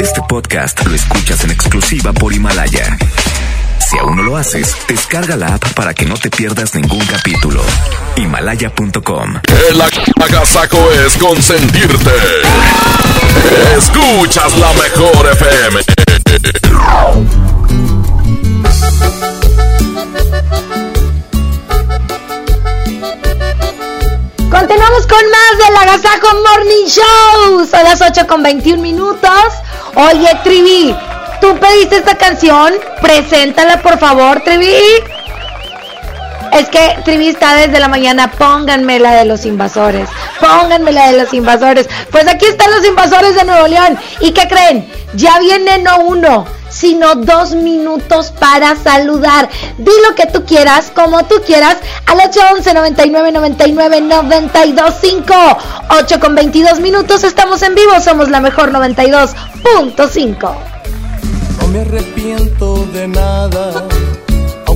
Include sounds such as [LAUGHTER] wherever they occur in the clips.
Este podcast lo escuchas en exclusiva por Himalaya. Si aún no lo haces, descarga la app para que no te pierdas ningún capítulo. Himalaya.com. El agasaco es consentirte. Escuchas la mejor FM. Continuamos con más del Agasajo Morning Show. Son las 8 con 21 minutos. Oye, Trivi, tú pediste esta canción. Preséntala, por favor, Trivi. Es que Trivi está desde la mañana. Pónganme la de los invasores. Pónganme la de los invasores. Pues aquí están los invasores de Nuevo León. ¿Y qué creen? Ya viene no uno, sino dos minutos para saludar. Di lo que tú quieras, como tú quieras, al 811 99 99 92 5. 8 con 22 minutos, estamos en vivo, somos la mejor 92.5. No me arrepiento de nada,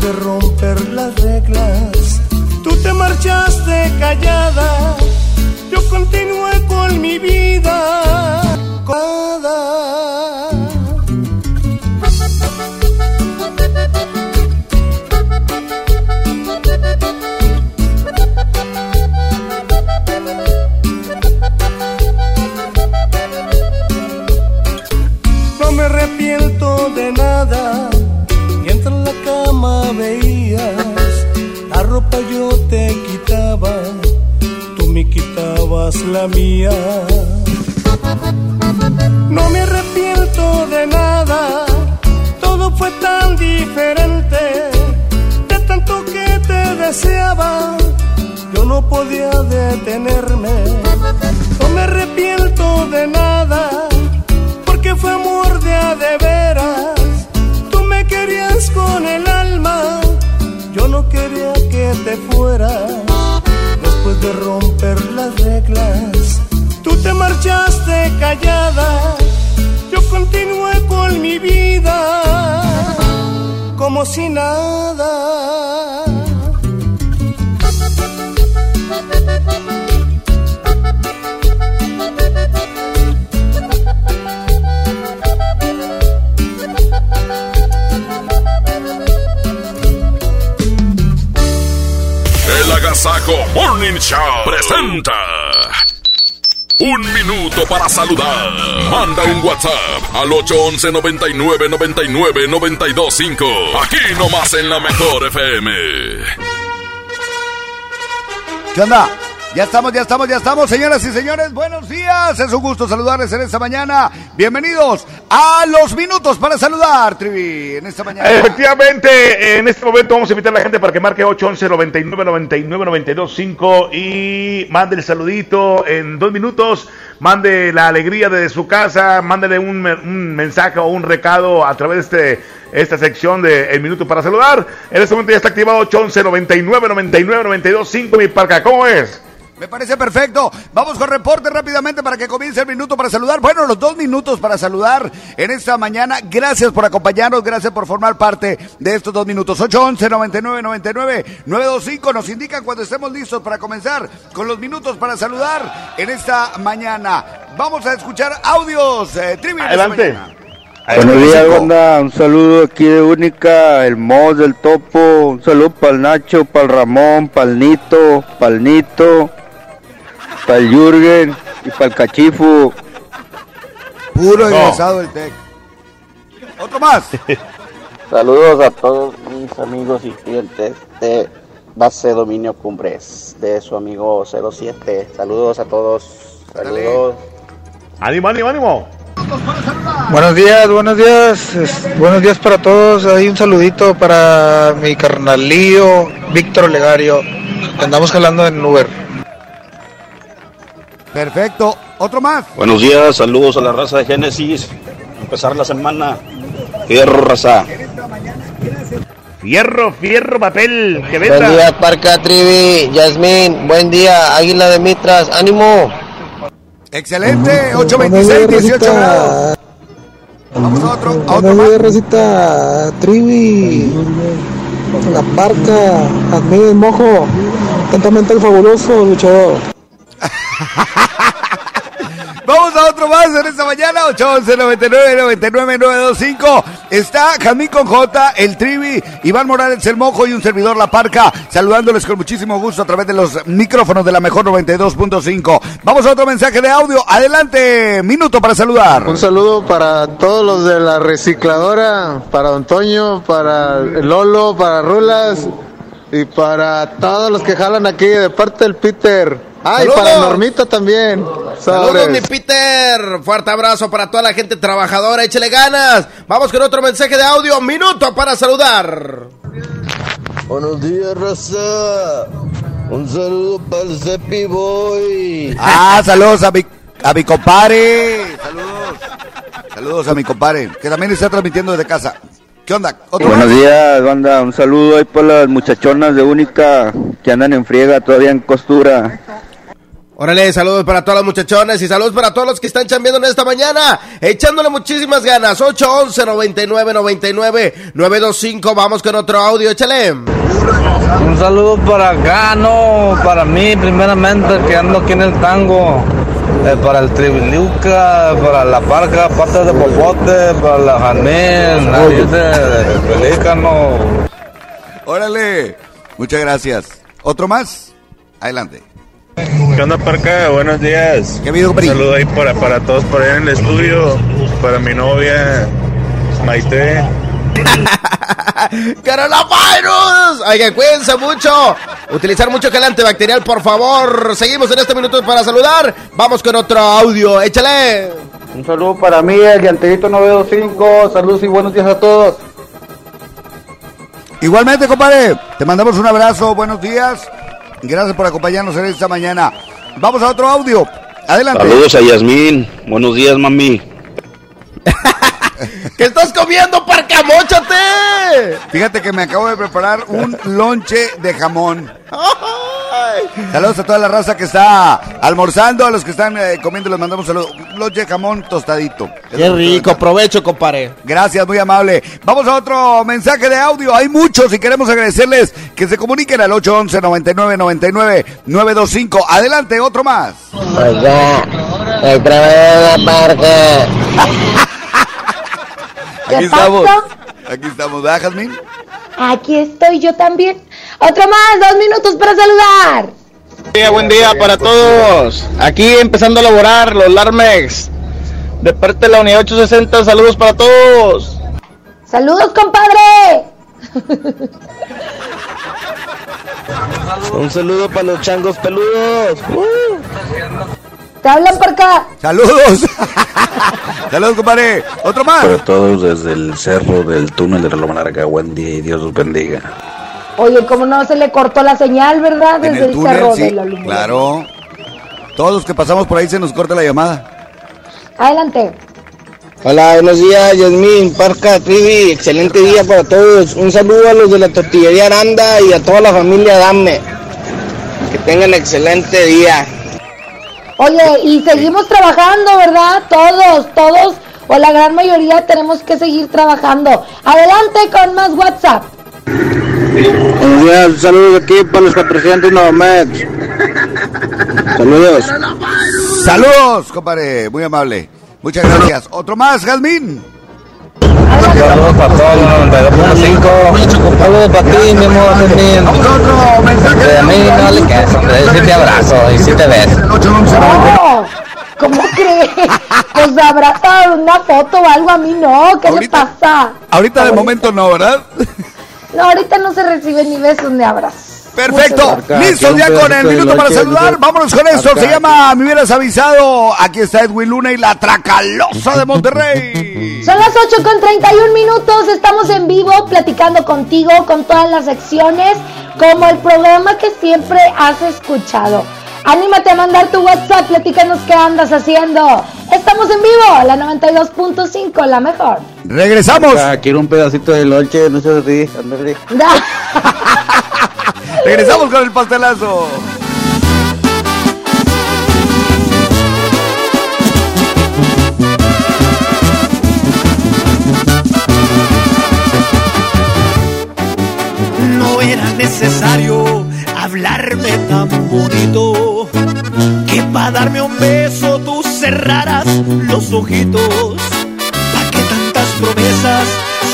De romper las reglas, tú te marchaste callada, yo continué con mi vida. No me arrepiento de nada. Cama veías la ropa yo te quitaba, tú me quitabas la mía. No me arrepiento de nada, todo fue tan diferente, de tanto que te deseaba, yo no podía detenerme. No me arrepiento de nada minuto para saludar. Manda un WhatsApp al 811 99 99 925. Aquí nomás en la mejor FM. ¿Qué onda? Ya estamos, ya estamos, ya estamos, señoras y señores. Buenos días. Es un gusto saludarles en esta mañana. Bienvenidos a los minutos para saludar, Trivi, en esta mañana. Efectivamente, en este momento vamos a invitar a la gente para que marque 811 99 99 92 5 y mande el saludito en dos minutos. Mande la alegría de su casa, mándele un, un mensaje o un recado a través de este, esta sección de El Minuto para Saludar. En este momento ya está activado 811 99 99 92 5 mi parca. ¿Cómo es? Me parece perfecto. Vamos con reporte rápidamente para que comience el minuto para saludar. Bueno, los dos minutos para saludar en esta mañana. Gracias por acompañarnos, gracias por formar parte de estos dos minutos. 811 99 99 925 nos indican cuando estemos listos para comenzar con los minutos para saludar en esta mañana. Vamos a escuchar audios. Eh, Adelante. Buenos días, banda. Un saludo aquí de Única, el Moz del Topo. Un saludo para el Nacho, para el Ramón, para el Nito, para el Nito, para el Jürgen y para el Cachifu. Puro No. egresado del TEC. Otro más. [LAUGHS] Saludos a todos mis amigos y clientes de Base Dominio Cumbres, de su amigo 07. Saludos a todos. Saludos. Ánimo, ánimo, ánimo. Buenos días, buenos días, es- buenos días para todos. Hay un saludito para mi carnalío Víctor Olegario, que andamos jalando en Uber. Perfecto. Otro más. Buenos días, saludos a la raza de Génesis. Empezar la semana. Fierro, raza. Fierro, fierro, papel. Que Buen venda. día, Parca Trivi, Yasmín. Buen día, Águila de Mitras. ¡Ánimo! Excelente. 826, 18 grados. Vamos a otro, a otro más. Rosita, Trivi, La Parca, Admir Mojo, atentamente el fabuloso luchador. [LAUGHS] Vamos a otro más en esta mañana. 811 99 99 925. Está Jamín con J, el Trivi, Iván Morales, el Mojo y un servidor La Parca. Saludándoles con muchísimo gusto a través de los micrófonos de la mejor 92.5. Vamos a otro mensaje de audio. Adelante, minuto para saludar. Un saludo para todos los de la recicladora, para Don Toño, para Lolo, para Rulas y para todos los que jalan aquí de parte del Peter. Ay, Saludos. para Normita también. Saludos, mi Peter. Fuerte abrazo para toda la gente trabajadora. Échale ganas. Vamos con otro mensaje de audio. Minuto para saludar. Buenos días, raza. Un saludo para el Cepi Boy. Ah, saludos a mi, a mi compadre. Saludos. Saludos a mi compadre, que también está transmitiendo desde casa. ¿Qué onda? ¿Otro Buenos más? días, banda. Un saludo ahí para las muchachonas de Única que andan en friega todavía en costura. Órale, saludos para todas las muchachones y saludos para todos los que están chambeando en esta mañana, echándole muchísimas ganas. 811 99 99 925. Vamos con otro audio, échale. Un saludo para Gano, para mí primeramente que ando aquí en el tango, eh, para el Tribiliuca, para la Parca, Patas de Popote, para la Janel, nariz de, de Pelícano. Órale. Muchas gracias. ¿Otro más? Adelante. ¿Qué onda, Parca? Buenos días. ¿Qué ha habido, Un saludo ahí para, para todos por allá en el estudio. Para mi novia, Maite. [LAUGHS] ¡Coronavirus! Oigan, cuídense mucho. Utilizar mucho gel antibacterial, por favor. Seguimos en este minuto para saludar. Vamos con otro audio, échale. Un saludo para mí, el Llanterito 925. Saludos y buenos días a todos. Igualmente, compadre, te mandamos un abrazo, buenos días. Gracias por acompañarnos en esta mañana. Vamos a otro audio. Adelante. Saludos a Yasmín. Buenos días, mami. [LAUGHS] ¿Qué estás comiendo, parcamóchate? Fíjate que me acabo de preparar un lonche de jamón. [LAUGHS] Saludos a toda la raza que está almorzando, a los que están eh, comiendo les mandamos saludos. Un lonche de jamón tostadito. Qué rico, provecho, compadre. Gracias, muy amable. Vamos a otro mensaje de audio. Hay muchos y queremos agradecerles que se comuniquen al 811 99 99 925. Adelante, otro más. Oiga, el trabajo de la Parca. [LAUGHS] ¿Qué Aquí estamos. Aquí estamos, ¿verdad, Jazmín? Aquí estoy yo también. Otro más, dos minutos para saludar. Buen día, buen día para todos. Aquí empezando a laborar los Larmex. De parte de la unidad 860, saludos para todos. Saludos, compadre. [LAUGHS] Un saludo para los changos peludos. Te hablan por acá. Saludos. [LAUGHS] Saludos, compadre. Otro más. Para todos desde el cerro del túnel de la Loma Larga. Buen día y Dios los bendiga. Oye, ¿cómo no se le cortó la señal, verdad? Desde el el, túnel, cerro sí, de la Lumbre. claro. Todos los que pasamos por ahí se nos corta la llamada. Adelante. Hola, buenos días, Yasmín, Parca, Trivi. Excelente día para todos. Un saludo a los de la tortillería Aranda y a toda la familia Dame. Que tengan excelente día. Oye, y seguimos trabajando, ¿verdad? Todos, todos, o la gran mayoría tenemos que seguir trabajando. Adelante con más WhatsApp. Buenos días, saludos aquí para los 400 Novamex. Saludos. Saludos, compadre. Muy amable. Muchas gracias. Otro más, Jazmín. Saludos para todos, 92.5. Saludos para ti, mi amor, Yasmín. De mí no le queso, hombre. Sí te abrazo y sí te ves. ¿Cómo crees? Pues habrá dado una foto o algo a mí, no. ¿Qué le pasa? Ahorita de momento no, ¿verdad? No, ahorita no se reciben ni besos ni abrazos. Perfecto. Listo ya con el minuto para saludar. Vámonos con esto. Se llama Me hubieras avisado. Aquí está Edwin Luna y la Tracalosa de Monterrey. [LAUGHS] Son las 8 con 31 minutos, estamos en vivo platicando contigo con todas las secciones, como el programa que siempre has escuchado. Anímate a mandar tu WhatsApp, platícanos qué andas haciendo. Estamos en vivo, la 92.5, la mejor. Regresamos. Ah, quiero un pedacito de lonche, no se ríe, ándale. [LAUGHS] Regresamos con el pastelazo. No era necesario hablarme tan bonito que para darme un beso tú cerraras los ojitos. ¿Para qué tantas promesas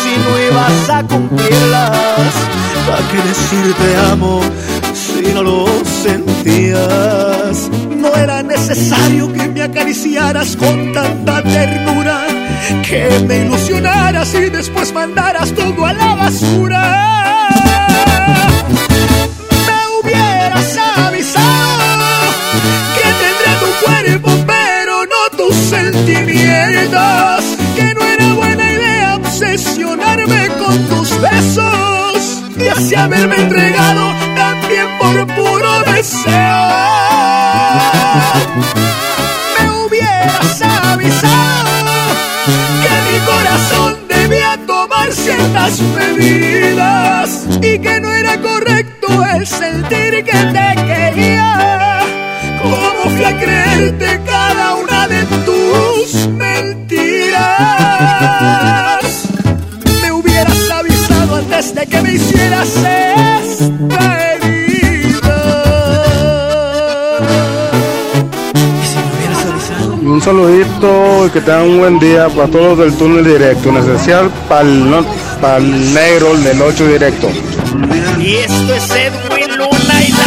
si no ibas a cumplirlas? ¿Para qué decir te amo si no lo sentías? No era necesario que me acariciaras con tanta ternura, que me ilusionaras y después mandaras todo a la basura. Que no era buena idea obsesionarme con tus besos y así haberme entregado también por puro deseo. Me hubieras avisado que mi corazón debía tomar ciertas medidas y que no era correcto el sentir que te quería. ¿Cómo fui a creerte cada una de tus mentiras? Me hubieras avisado antes de que me hicieras esta herida. Un saludito y que tengan un buen día para todos del túnel directo, en especial para el, no- el negro, el del 8 directo. Y esto es Edwin Luna y la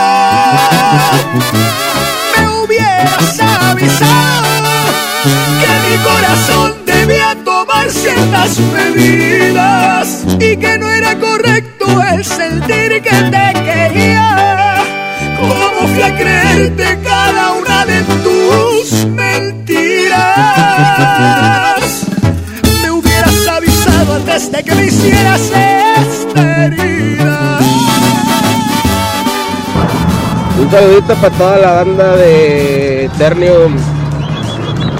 Me hubieras avisado que mi corazón debía tomar ciertas medidas y que no era correcto el sentir que te quería. ¿Cómo fui a creerte cada una de tus mentiras? Me hubieras avisado antes de que me hicieras esta herida. Un saludito para toda la banda de Ternium.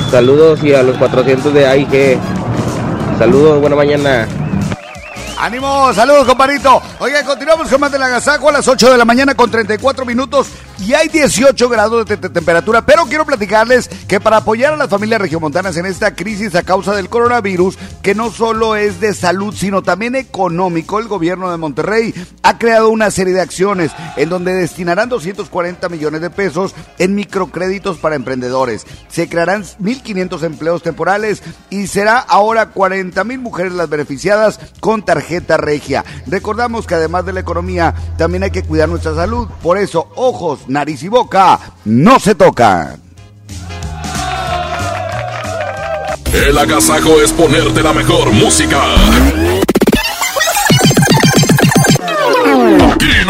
Saludos y a los 400 de AIG. Saludos, buena mañana. ¡Ánimo! ¡Saludos, compadrito! Oiga, continuamos con más del agasajo a las 8 de la mañana con 34 minutos y hay 18 grados de, te- temperatura. Pero quiero platicarles que para apoyar a las familias regiomontanas en esta crisis a causa del coronavirus, que no solo es de salud, sino también económico, el gobierno de Monterrey ha creado una serie de acciones en donde destinarán 240 millones de pesos en microcréditos para emprendedores. Se crearán 1.500 empleos temporales y será ahora 40 mil mujeres las beneficiadas con tarjeta regia. Recordamos que además de la economía, también hay que cuidar nuestra salud. Por eso, ojos, nariz y boca no se tocan. El agasajo es ponerte la mejor música.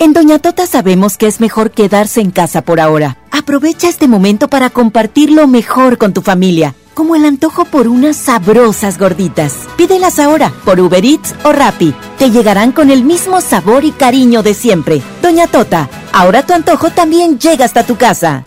En Doña Tota sabemos que es mejor quedarse en casa por ahora. Aprovecha este momento para compartir lo mejor con tu familia, como el antojo por unas sabrosas gorditas. Pídelas ahora por Uber Eats o Rappi. Te llegarán con el mismo sabor y cariño de siempre. Doña Tota, ahora tu antojo también llega hasta tu casa.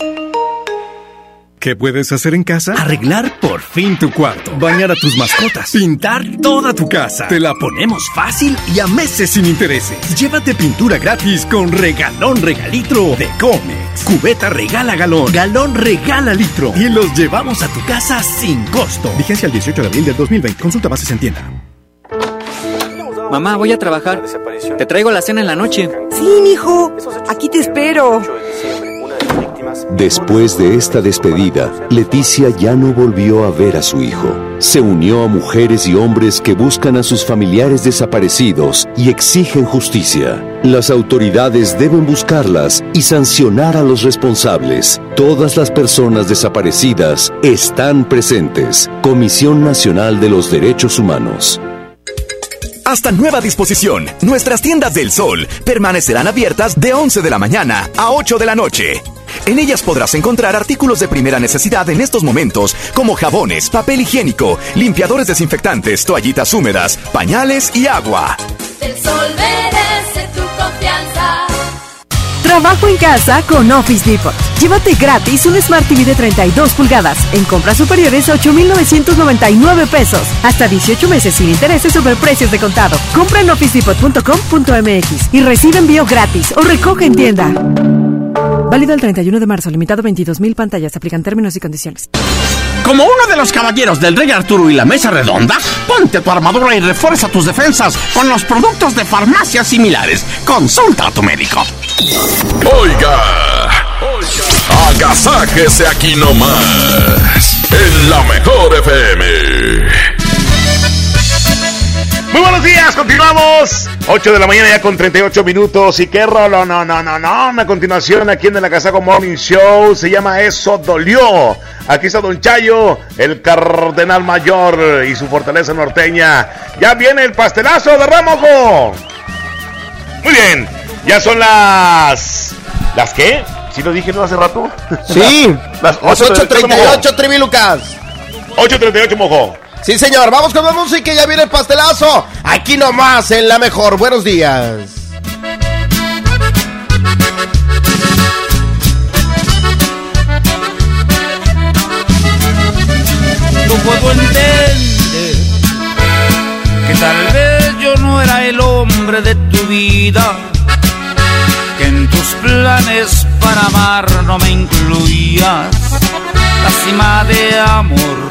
¿Qué puedes hacer en casa? Arreglar por fin tu cuarto. Bañar a tus mascotas. Pintar toda tu casa. Te la ponemos fácil y a meses sin intereses. Llévate pintura gratis con regalón regalitro de Comex. Cubeta regala galón. Galón regala litro. Y los llevamos a tu casa sin costo. Vigencia el 18 de abril del 2020. Consulta bases en tienda. Mamá, voy a trabajar. Te traigo la cena en la noche. Sí, mijo. Aquí te espero. Después de esta despedida, Leticia ya no volvió a ver a su hijo. Se unió a mujeres y hombres que buscan a sus familiares desaparecidos y exigen justicia. Las autoridades deben buscarlas y sancionar a los responsables. Todas las personas desaparecidas están presentes. Comisión Nacional de los Derechos Humanos. Hasta nueva disposición, nuestras tiendas del sol permanecerán abiertas de 11 de la mañana a 8 de la noche. En ellas podrás encontrar artículos de primera necesidad en estos momentos, como jabones, papel higiénico, limpiadores desinfectantes, toallitas húmedas, pañales y agua. El sol merece tu confianza. Trabajo en casa con Office Depot. Llévate gratis un Smart TV de 32 pulgadas en compras superiores a 8,999 pesos. Hasta 18 meses sin intereses sobre precios de contado. Compra en officedepot.com.mx y recibe envío gratis o recoge en tienda. Válido el 31 de marzo, limitado 22.000 pantallas. Aplican términos y condiciones. Como uno de los caballeros del Rey Arturo y la Mesa Redonda, ponte tu armadura y refuerza tus defensas con los productos de farmacias similares. Consulta a tu médico. Oiga, agasáquese aquí nomás, en la mejor FM. Muy buenos días, continuamos. 8 de la mañana ya con 38 minutos. Y qué rolo, no, no, no, no. A continuación, aquí en el Casaco Morning Show se llama Eso Dolió. Aquí está Don Chayo, el cardenal mayor y su fortaleza norteña. Ya viene el pastelazo de Ramojo. Muy bien, ya son las. ¿Las qué? ¿Sí lo dije no hace rato? Sí, [LAUGHS] las las 8.38, Trivi Lucas. 8.38, mojo. Sí, señor, vamos con la música y ya viene el pastelazo. Aquí nomás, en la mejor. Buenos días. No puedo entender que tal vez yo no era el hombre de tu vida, que en tus planes para amar no me incluías. La cima de amor,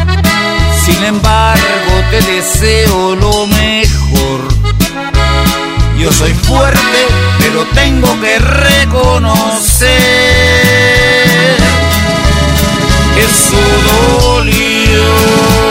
Sin embargo, te deseo lo mejor. Yo soy fuerte, pero tengo que reconocer. Eso dolió.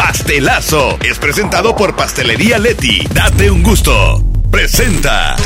Pastelazo es presentado por Pastelería Leti. Date un gusto. Presenta.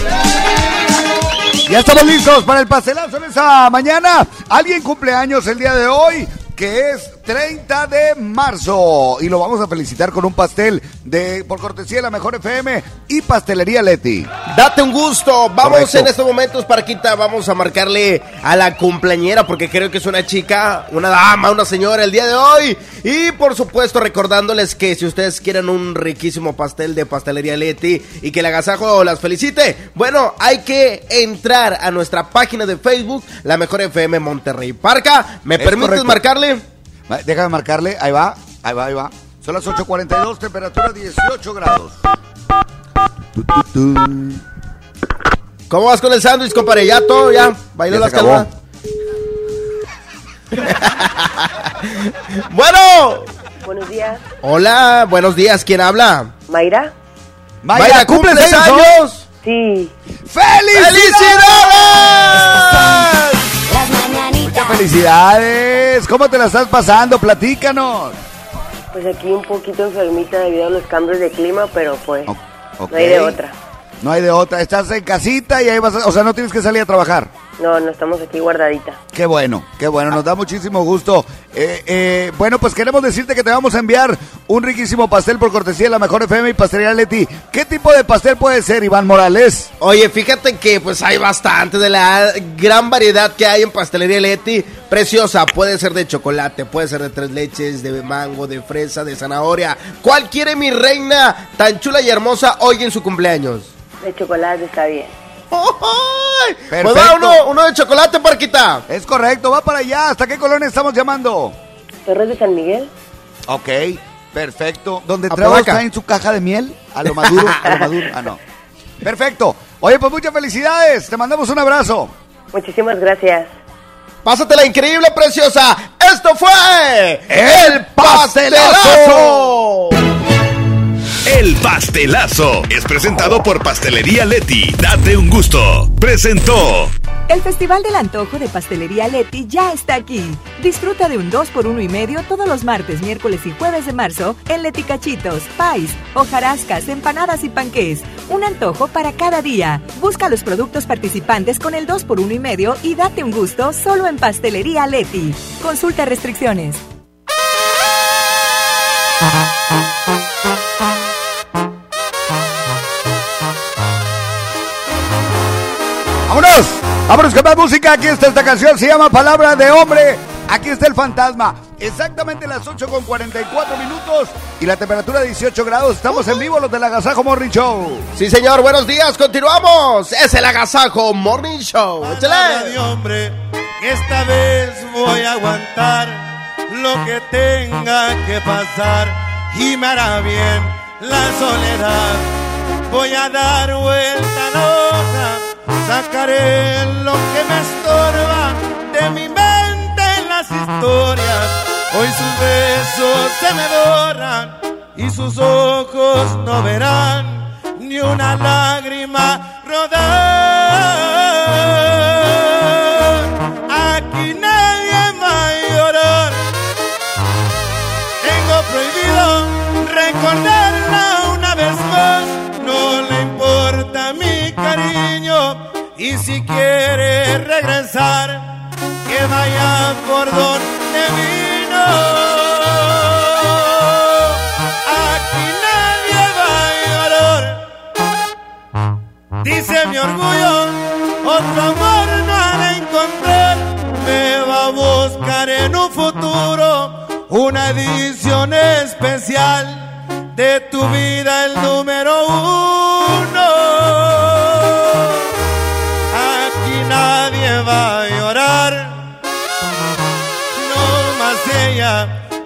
Ya estamos listos para el pastelazo en esa mañana. Alguien cumpleaños el día de hoy, que es 30 de marzo. Y lo vamos a felicitar con un pastel de por cortesía de la Mejor FM y Pastelería Leti. Date un gusto. Vamos Correcto. en estos momentos, Parquita. Vamos a marcarle a la cumpleañera porque creo que es una chica, una dama, una señora el día de hoy. Y por supuesto, recordándoles que si ustedes quieren un riquísimo pastel de pastelería Leti y que el agasajo las felicite, bueno, hay que entrar a nuestra página de Facebook, la Mejor FM Monterrey. Parca, ¿me Es permites correcto. marcarle? Déjame marcarle, ahí va, ahí va, ahí va. Son las 8.42, temperatura 18 grados. ¿Cómo vas con el sándwich, compadre? ¿Ya todo? ¿Ya? ¿Bailó Ya las calmas? [LAUGHS] bueno, Buenos días. hola, buenos días, ¿quién habla? ¿Mayra? Mayra, ¿cumples ¿cumples años? Sí. ¡Felicidades! Muchas felicidades. ¿Cómo te la estás pasando? Platícanos. Pues aquí un poquito enfermita debido a los cambios de clima, pero pues no hay de otra. No hay de otra. Estás en casita y ahí vas a- O sea, no tienes que salir a trabajar. No, no estamos aquí guardadita. Qué bueno, qué bueno, nos da muchísimo gusto. Eh, eh, bueno, pues queremos decirte que te vamos a enviar un riquísimo pastel por cortesía de la Mejor FM y Pastelería Leti. ¿Qué tipo de pastel puede ser, Iván Morales? Oye, fíjate que pues hay bastante de la gran variedad que hay en pastelería Leti. Preciosa, puede ser de chocolate, puede ser de tres leches, de mango, de fresa, de zanahoria. ¿Cuál quiere mi reina tan chula y hermosa hoy en su cumpleaños? De chocolate está bien. Pues va uno, uno de chocolate, Parquita. Es correcto, va para allá. ¿Hasta qué colonia estamos llamando? Torres de San Miguel. Ok, perfecto. ¿Dónde Trevor Apodaca. está en su caja de miel? A lo maduro, a lo maduro. Ah, no. Perfecto. Oye, pues muchas felicidades. Te mandamos un abrazo. Muchísimas gracias. Pásatela increíble, preciosa. Esto fue El Pastelazo. El pastelazo es presentado por Pastelería Leti. Date un gusto. Presentó. El Festival del Antojo de Pastelería Leti ya está aquí. Disfruta de un 2 por 1 y medio todos los martes, miércoles y jueves de marzo en Leti Cachitos, Pais, hojarascas, empanadas y panqués. Un antojo para cada día. Busca los productos participantes con el 2 por 1 y medio y date un gusto solo en Pastelería Leti. Consulta restricciones. ¡Vámonos! ¡Vámonos con más música! Aquí está esta canción, se llama Palabra de Hombre. Aquí está el fantasma. Exactamente las 8 con 44 minutos y la temperatura 18 grados. Estamos en vivo los del Agasajo Morning Show. Sí, señor, buenos días, continuamos. Es el Agasajo Morning Show. Palabra de hombre, esta vez voy a aguantar lo que tenga que pasar y me hará bien la soledad. Voy a dar vuelta a la hoja, sacaré lo que me estorba de mi mente en las historias. Hoy sus besos se me borran y sus ojos no verán ni una lágrima rodar. Y si quiere regresar, que vaya por donde vino. Aquí nadie va a llorar. Dice mi orgullo, otro amor no ha de encontrar. Me va a buscar en un futuro una edición especial de tu vida, el número uno.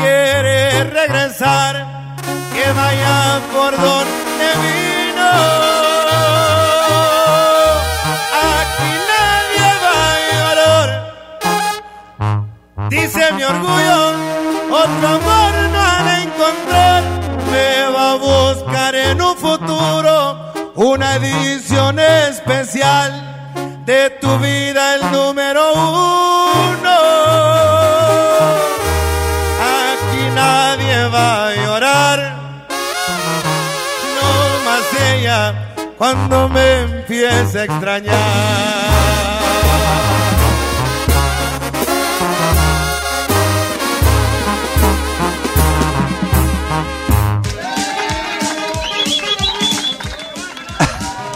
Quiere regresar, que vaya por donde vino. Aquí nadie va a llorar. Dice mi orgullo, otro amor no ha de encontrar. Me va a buscar en un futuro una edición especial de tu vida, el número uno. Cuando me empiece a extrañar.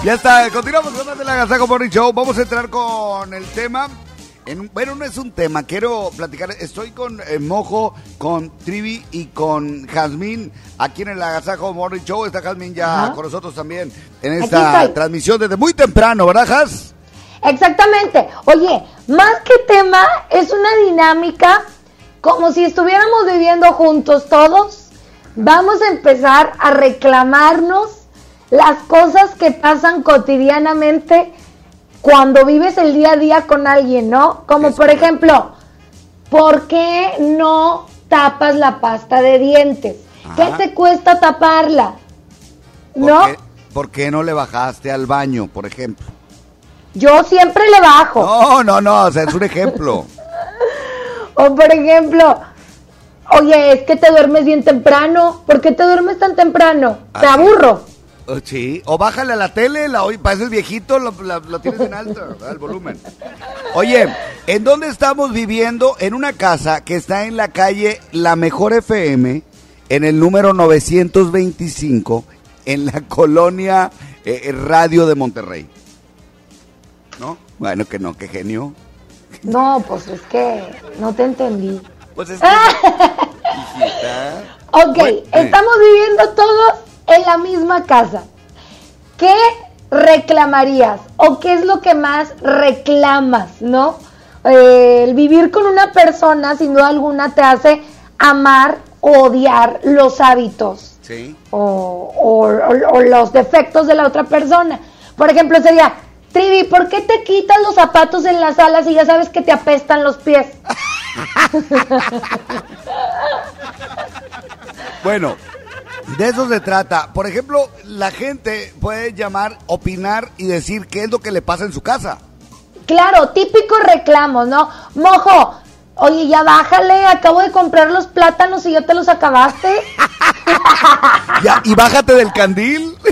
Ya está, continuamos con más de la Gazaco Morning Show. Vamos a entrar con el tema. En, bueno, no es un tema, quiero platicar. Estoy con eh, Mojo, con Trivi y con Jazmín aquí en el Agasajo Morning Show. Está Jazmín ya Ajá. con nosotros también en esta transmisión desde muy temprano, ¿verdad, Jaz? Exactamente. Oye, más que tema, es una dinámica como si estuviéramos viviendo juntos todos. Vamos a empezar a reclamarnos las cosas que pasan cotidianamente cuando vives el día a día con alguien, ¿no? Como por ejemplo, ¿por qué no tapas la pasta de dientes? ¿Qué te cuesta taparla? ¿Por ¿No? qué, por qué no le bajaste al baño, por ejemplo? Yo siempre le bajo. No, no, no, o sea, es un ejemplo. [LAUGHS] O por ejemplo, oye, es que te duermes bien temprano. ¿Por qué te duermes tan temprano? Te aburro. Oh, Sí, o bájale a la tele, la oye, pareces viejito, lo, la- lo tienes en alto, [LAUGHS] ¿verdad? el volumen. Oye, ¿en dónde estamos viviendo? En una casa que está en la calle La Mejor FM, en el número 925, en la colonia eh, Radio de Monterrey. ¿No? Bueno, que no, qué genio. No, pues es que no te entendí. Pues es que... [LAUGHS] hijita. Ok, Bueno, eh. estamos viviendo todos en la misma casa. ¿Qué reclamarías? ¿O qué es lo que más reclamas, no? Eh, el vivir con una persona, sin duda alguna, te hace amar o odiar los hábitos Sí. o, o- o- o los defectos de la otra persona. Por ejemplo, sería, Trivi, ¿por qué te quitas los zapatos en las alas y ya sabes que te apestan los pies? [LAUGHS] Bueno, de eso se trata. Por ejemplo, la gente puede llamar, opinar y decir qué es lo que le pasa en su casa. Claro, típicos reclamos, ¿no? Mojo, oye, ya bájale, acabo de comprar los plátanos y ya te los acabaste. [LAUGHS] Ya, y bájate del candil. [LAUGHS]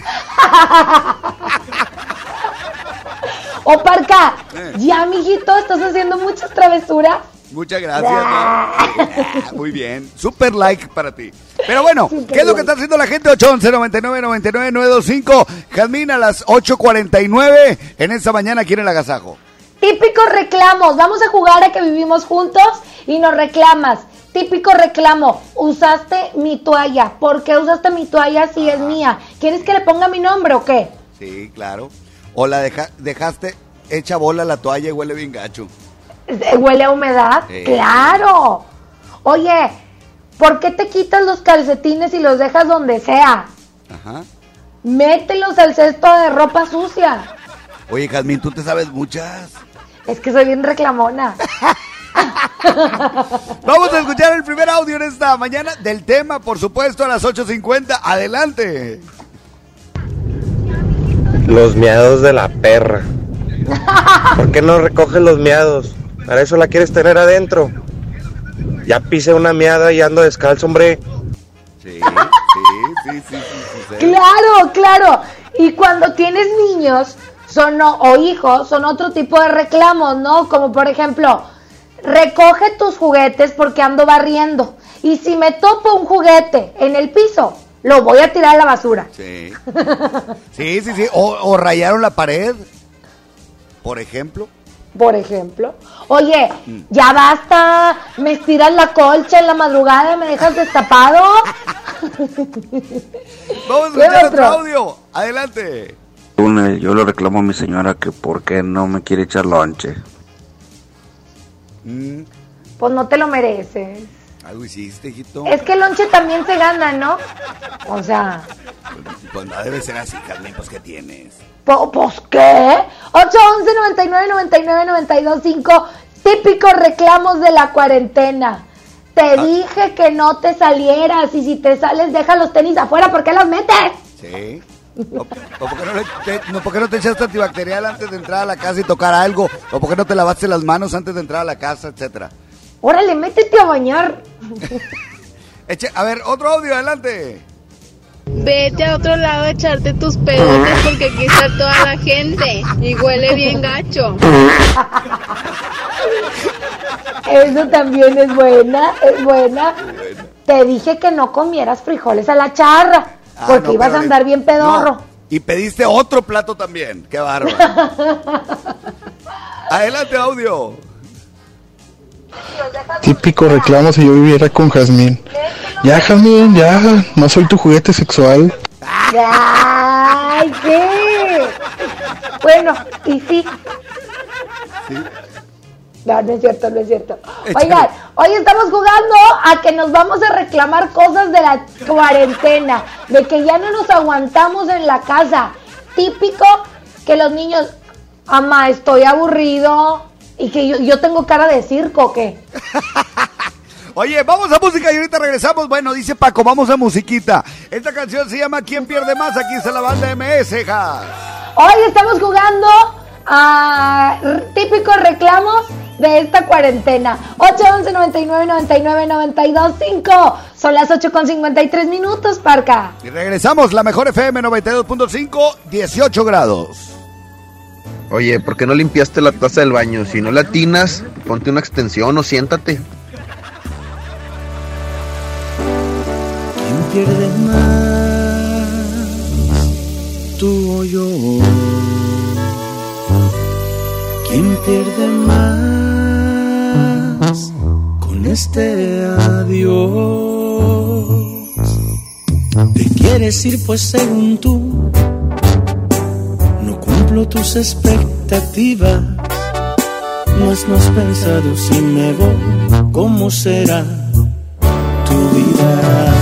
O Parca, Eh. ya, mijito, estás haciendo muchas travesuras. Muchas gracias. ¿no? Ah, Muy bien. Super like para ti. Pero bueno, ¿qué es lo que está haciendo la gente? 811 99 99 925. Jazmín a las 8.49 en esta mañana aquí en el agasajo. Típicos reclamos, vamos a jugar a que vivimos juntos y nos reclamas. Típico reclamo, usaste mi toalla. ¿Por qué usaste mi toalla si es mía? ¿Quieres que le ponga mi nombre o qué? Sí, claro. O la deja- dejaste hecha bola la toalla y huele bien gacho. Eh, ¿Huele a humedad? ¡Claro! Oye, ¿por qué te quitas los calcetines y los dejas donde sea? Ajá. Mételos al cesto de ropa sucia. Oye, Jazmín, tú te sabes muchas. Es que soy bien reclamona. [LAUGHS] Vamos a escuchar el primer audio en esta mañana del tema, por supuesto, a las 8.50. Adelante. Los miados de la perra. ¿Por qué no recoges los miados? Para eso la quieres tener adentro. Ya pisé una miada y ando descalzo, hombre. Sí, sí, sí, sí, sí, Claro, claro. Y cuando tienes niños son o- o hijos, son otro tipo de reclamos, ¿no? Como por ejemplo, recoge tus juguetes porque ando barriendo. Y si me topo un juguete en el piso, lo voy a tirar a la basura. Sí. [LAUGHS] Sí, sí, sí. O, o rayaron la pared, por ejemplo. Por ejemplo. Oye, ya basta. Me estiras la colcha en la madrugada, me dejas destapado. [LAUGHS] Vamos a ¿Qué escuchar otro audio. Adelante. yo le reclamo a mi señora que por qué no me quiere echar lonche. Mm, Pues no te lo mereces. Algo hiciste, hijito. Es que el lonche también se gana, ¿no? O sea, Pues no debe ser así, Carmen, pues ¿qué tienes? ¿pues qué? 811 99 99 92 5 típicos reclamos de la cuarentena. Te dije que no te salieras y si te sales deja los tenis afuera, ¿por qué los metes? Sí. ¿O, o por, qué no le- te, no, por qué no te echaste antibacterial antes de entrar a la casa y tocar algo? ¿O por qué no te lavaste las manos antes de entrar a la casa, etcétera? Órale, métete a bañar. [LAUGHS] Eche- a ver, otro audio, adelante. Vete a otro lado a echarte tus pedotes porque aquí está toda la gente y huele bien gacho. Eso también es buena, es buena. Te dije que no comieras frijoles a la charra, Ah, porque no, ibas a andar bien pedorro. No, Y pediste otro plato también. Qué bárbaro. [LAUGHS] Adelante, audio. Típico reclamo si yo viviera con Jazmín. Ya, Jazmín, ya, no soy tu juguete sexual. ¡Ay, qué! Bueno, y sí. No, no es cierto, no es cierto. Oigan, hoy estamos jugando a que nos vamos a reclamar cosas de la cuarentena, de que ya no nos aguantamos en la casa. Típico que los niños, ama, estoy aburrido y que yo, yo tengo cara de circo, ¿o ¿qué? [LAUGHS] Oye, vamos a música y ahorita regresamos. Bueno, dice Paco, vamos a musiquita. Esta canción se llama ¿Quién pierde más? Aquí está la banda MS, ja. Hoy estamos jugando a típicos reclamos de esta cuarentena. 811 99 99 92 5. Son las 8 con 53 minutos, Parca. Y regresamos, la mejor FM 92.5, 18 grados. Oye, ¿por qué no limpiaste la taza del baño? Si no la atinas, ponte una extensión o siéntate. ¿Quién pierde más? ¿Tú o yo? ¿Quién pierde más con este adiós? Te quieres ir pues según tú, cumplo tus expectativas. No has, pensado si me voy, ¿cómo será tu vida?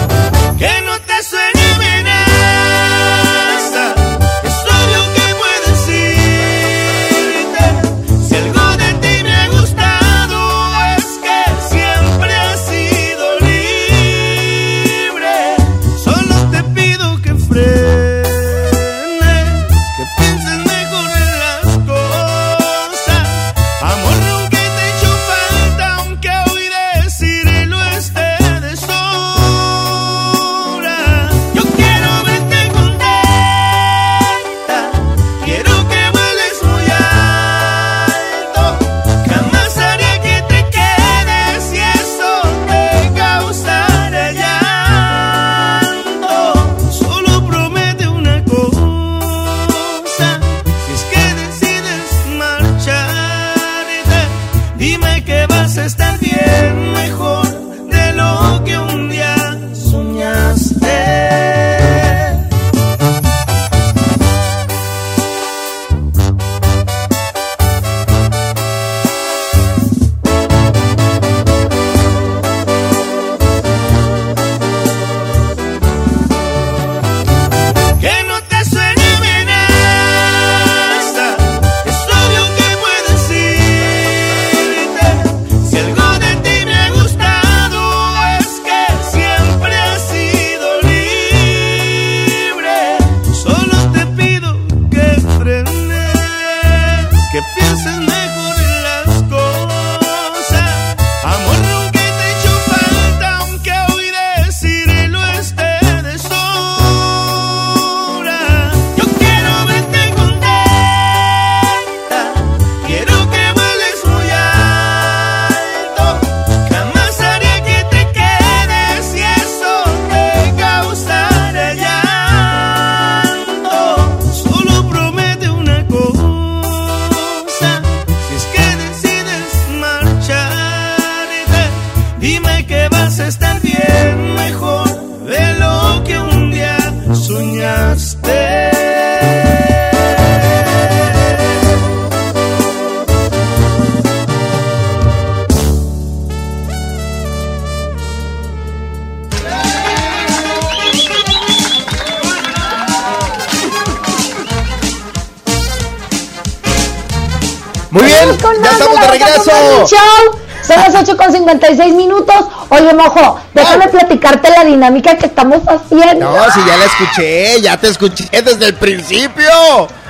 56 minutos. Oye, mojo, déjame platicarte la dinámica que estamos haciendo. No, si ya la escuché, ya te escuché desde el principio.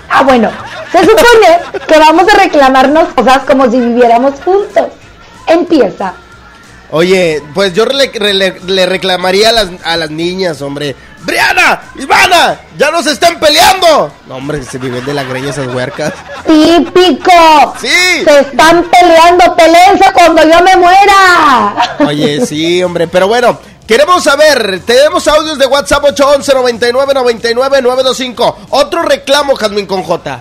Ah, bueno, se supone que vamos a reclamarnos cosas como si viviéramos juntos. Empieza. Oye, pues yo le, le- le reclamaría a las, a las niñas, hombre. ¡Briana! ¡Ivana! ¡Ya nos están peleando! No, hombre, se viven de la greña esas huercas. Típico. Sí. Se están peleando, peleense cuando yo me muera. Oye, sí, hombre, pero bueno, queremos saber, tenemos audios de WhatsApp 811 99 99 925. Otro reclamo, Jazmín con J.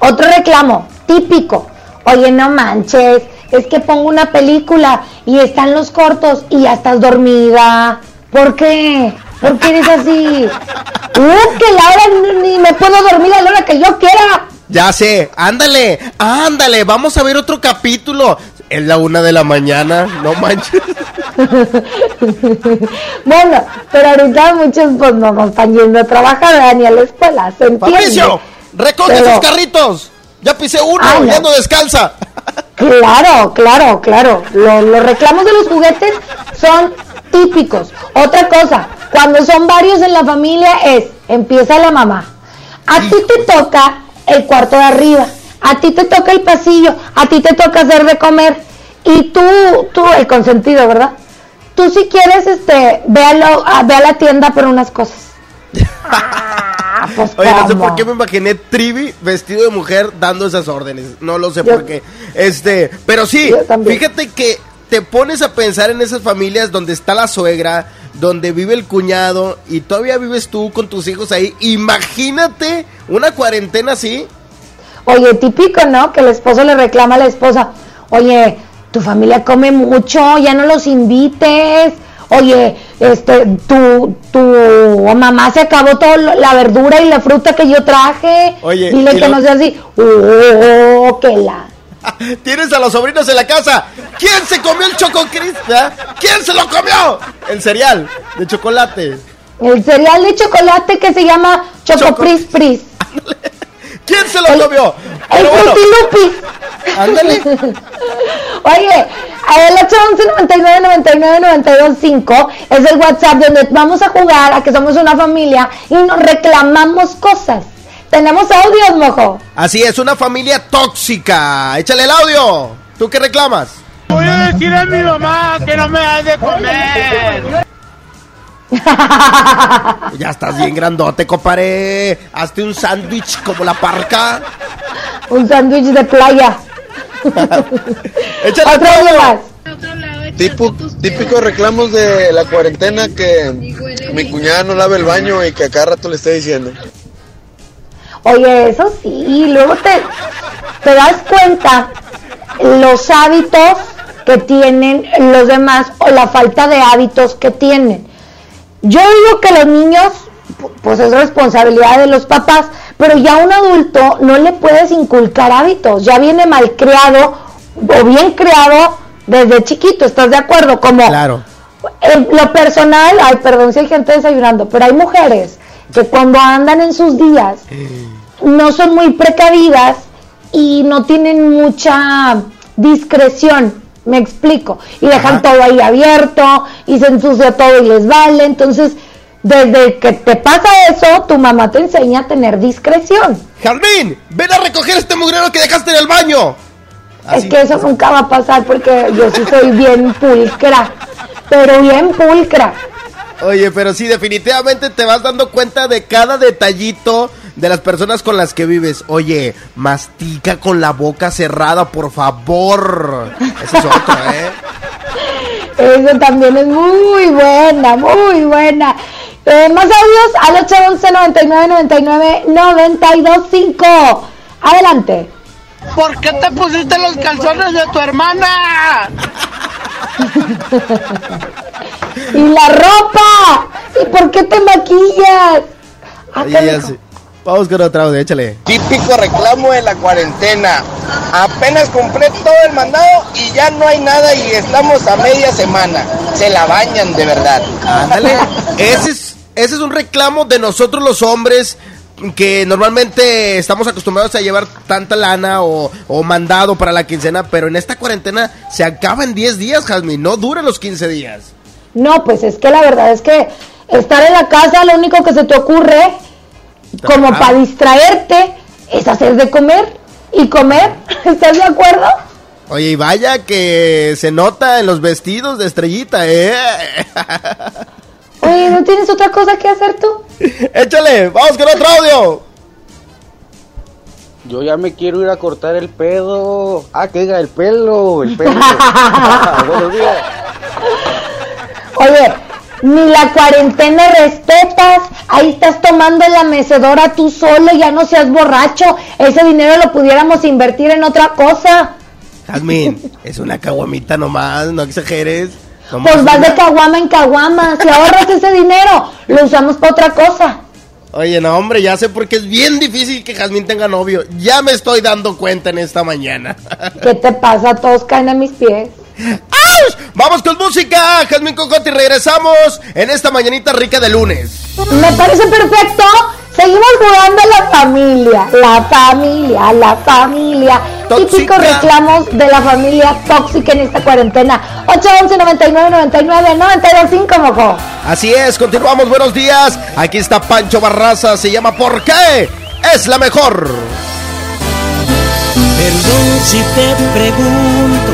Otro reclamo, típico. Oye, no manches, es que pongo una película y están los cortos y ya estás dormida. ¿Por qué? ¿Por qué eres así? [LAUGHS] Uh, que la hora ni- ni me puedo dormir a la hora que yo quiera. Ya sé, ándale, ándale, vamos a ver otro capítulo. Es la una de la mañana, no manches. [LAUGHS] Bueno, pero ahorita muchos pues no, no están yendo a trabajar ni a la escuela, se entiende. Fabricio, recoge Pero- esos carritos. Ya pisé uno, Ah, no. ya ando descalza. Claro, claro, claro. Lo- los reclamos de los juguetes son típicos. Otra cosa, cuando son varios en la familia es, empieza la mamá. A ti te toca el cuarto de arriba, a ti te toca el pasillo, a ti te toca hacer de comer. Y tú, tú, el consentido, ¿verdad? Tú si quieres, este, ve a, lo- a- ve a la tienda por unas cosas. Ah, pues, [LAUGHS] Oye, no sé por qué me imaginé Trivi vestido de mujer dando esas órdenes. No lo sé Yo- por qué. Este, pero sí, fíjate que te pones a pensar en esas familias donde está la suegra, donde vive el cuñado y todavía vives tú con tus hijos ahí. Imagínate una cuarentena así. Oye, típico, ¿no? Que el esposo le reclama a la esposa, oye, tu familia come mucho, ya no los invites. Oye, este, tu, tu mamá se acabó toda la verdura y la fruta que yo traje. Oye, Dile y que lo- no sea así. Oh, que la. Tienes a los sobrinos en la casa. ¿Quién se comió el choco ah? ¿Quién se lo comió? El cereal de chocolate. El cereal de chocolate que se llama Choco Pris Pris. ¿Quién se lo comió? El bueno. Ándale. [LAUGHS] Oye, el 811 99 99 92 5 es el WhatsApp donde vamos a jugar a que somos una familia y nos reclamamos cosas. Tenemos audios, mojo. Así es, una familia tóxica. Échale el audio. ¿Tú qué reclamas? Voy a decir a mi mamá que no me da de comer. [LAUGHS] Ya estás bien grandote, compadre. Hazte un sándwich como la parca. Un sándwich de playa. [LAUGHS] Échale Otro audio más. Tipo, típicos reclamos de la cuarentena que mi cuñada no lava el baño y que a cada rato le esté diciendo. Oye, eso sí, luego te, te das cuenta los hábitos que tienen los demás o la falta de hábitos que tienen. Yo digo que los niños, pu- pues es responsabilidad de los papás, pero ya a un adulto no le puedes inculcar hábitos, ya viene malcriado o bien criado desde chiquito, ¿estás de acuerdo? Como Claro. en lo personal, ay, perdón si hay gente desayunando, pero hay mujeres que cuando andan en sus días no son muy precavidas y no tienen mucha discreción, me explico, y dejan Ajá. todo ahí abierto y se ensucia todo y les vale, entonces desde que te pasa eso, tu mamá te enseña a tener discreción. Jazmín, ven a recoger este mugrero que dejaste en el baño. Es que eso nunca va a pasar porque yo sí soy bien pulcra, pero bien pulcra. Oye, pero sí, definitivamente te vas dando cuenta de cada detallito de las personas con las que vives. Oye, mastica con la boca cerrada, por favor. Ese es otro, ¿eh? Eso también es muy buena, muy buena. Eh, más audios al 811 99 99 92 5. Adelante. ¿Por qué te pusiste los calzones de tu hermana? [LAUGHS] Y la ropa. ¿Y por qué te maquillas? Ah, Oye, ya rico. Vamos con otro audio, échale. Típico reclamo de la cuarentena. Apenas compré todo el mandado y ya no hay nada y estamos a media semana. Se la bañan de verdad. Ándale. [LAUGHS] Ese es, ese es un reclamo de nosotros los hombres que normalmente estamos acostumbrados a llevar tanta lana o, o mandado para la quincena, pero en esta cuarentena se acaba en 10 días, Jasmine, no dura los 15 días. No, pues es que la verdad es que estar en la casa, lo único que se te ocurre, como para distraerte, es hacer de comer y comer. [LAUGHS] ¿Estás de acuerdo? Oye, y vaya que se nota en los vestidos de estrellita, ¿eh? Oye, ¿no [LAUGHS] tienes otra cosa que hacer tú? Échale, vamos con otro audio. Yo ya me quiero ir a cortar el pedo. Ah, que diga el pelo, el pelo. [LAUGHS] Buenos días. Oye, ni la cuarentena respetas. Ahí estás tomando la mecedora tú solo, ya no seas borracho. Ese dinero lo pudiéramos invertir en otra cosa. Jasmine, [LAUGHS] es una caguamita nomás, no exageres. Nomás Pues vas una- de caguama en caguama. Si ahorras ese dinero, lo usamos para otra cosa. Oye, no, hombre, ya sé por qué es bien difícil que Jasmine tenga novio. Ya me estoy dando cuenta en esta mañana. ¿Qué te pasa? Todos caen a mis pies. ¡Auch! Vamos con música, Jasmine Cocote, y regresamos en esta mañanita rica de lunes. Me parece perfecto. Seguimos jugando a la familia, la familia, la familia. Típicos reclamos de la familia tóxica en esta cuarentena. 811 99 99 925 mojo. Así es, continuamos, buenos días. Aquí está Pancho Barraza, se llama ¿Por qué? Es la mejor. Perdón si te pregunto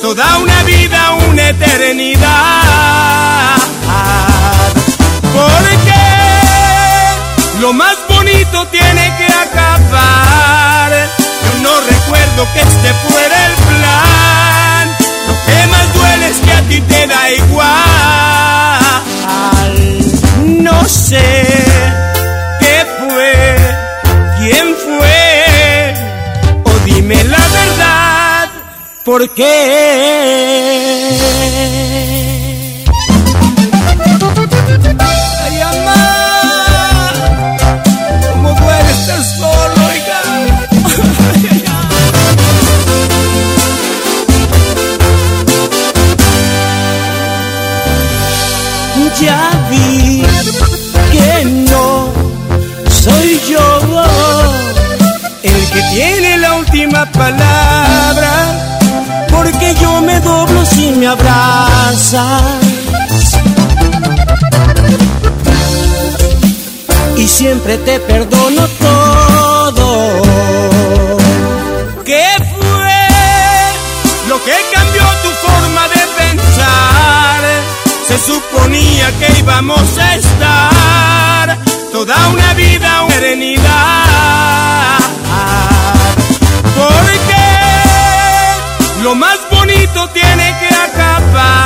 toda una vida, una eternidad. Porque lo más bonito tiene que acabar. Yo no recuerdo que este fuera el plan. Lo que más duele es que a ti te da igual. No sé qué fue, quién fue, ¿por qué? Y siempre te perdono todo. ¿Qué fue lo que cambió tu forma de pensar? Se suponía que íbamos a estar toda una vida, una eternidad. Porque lo más bonito tiene que acabar.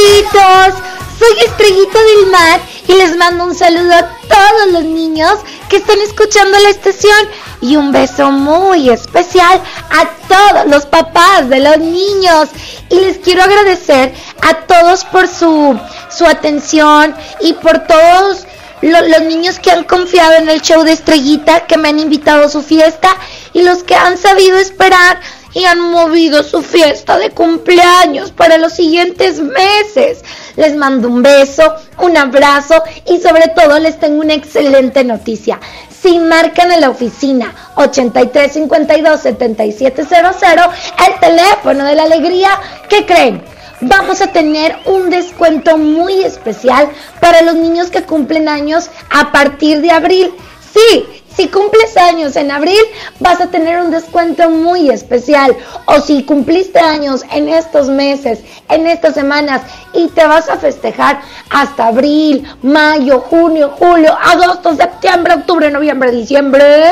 Soy Estrellita del Mar y les mando un saludo a todos los niños que están escuchando la estación y un beso muy especial a todos los papás de los niños. Y les quiero agradecer a todos por su, su atención y por todos lo- los niños que han confiado en el show de Estrellita, que me han invitado a su fiesta y los que han sabido esperar y han movido su fiesta de cumpleaños para los siguientes meses. Les mando un beso, un abrazo y sobre todo les tengo una excelente noticia. Si marcan en la oficina 8352-7700, el teléfono de la alegría, ¿qué creen? Vamos a tener un descuento muy especial para los niños que cumplen años a partir de abril. Sí, si cumples años en abril, vas a tener un descuento muy especial. O si cumpliste años en estos meses, en estas semanas, y te vas a festejar hasta abril, mayo, junio, julio, agosto, septiembre, octubre, noviembre, diciembre,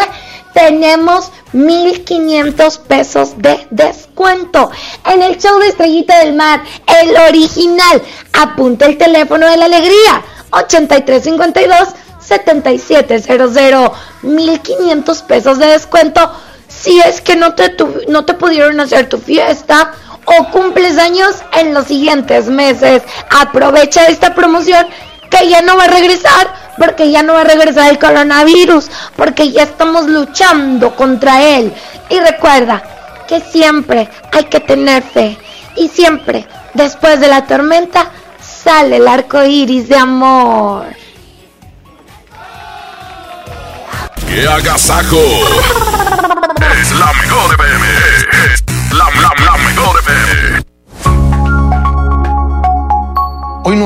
tenemos 1500 pesos de descuento en el show de Estrellita del Mar, el original. Apunta el teléfono de la alegría, 8352 7700 1500 pesos de descuento si es que no te, no te pudieron hacer tu fiesta o cumples años en los siguientes meses. Aprovecha esta promoción que ya no va a regresar porque ya no va a regresar el coronavirus porque ya estamos luchando contra él. Y recuerda que siempre hay que tener fe y siempre después de la tormenta sale el arco iris de amor. ¡Qué agasajo! Es la mejor FM. Es la, la, la mejor FM. Hoy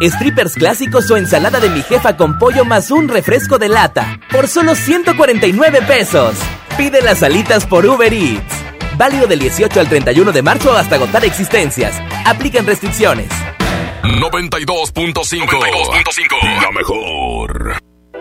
strippers clásicos o ensalada de mi jefa con pollo más un refresco de lata por solo 149 pesos. Pide las alitas por Uber Eats. Válido del 18 al 31 de marzo hasta agotar existencias. Aplican restricciones. 92.5. La mejor.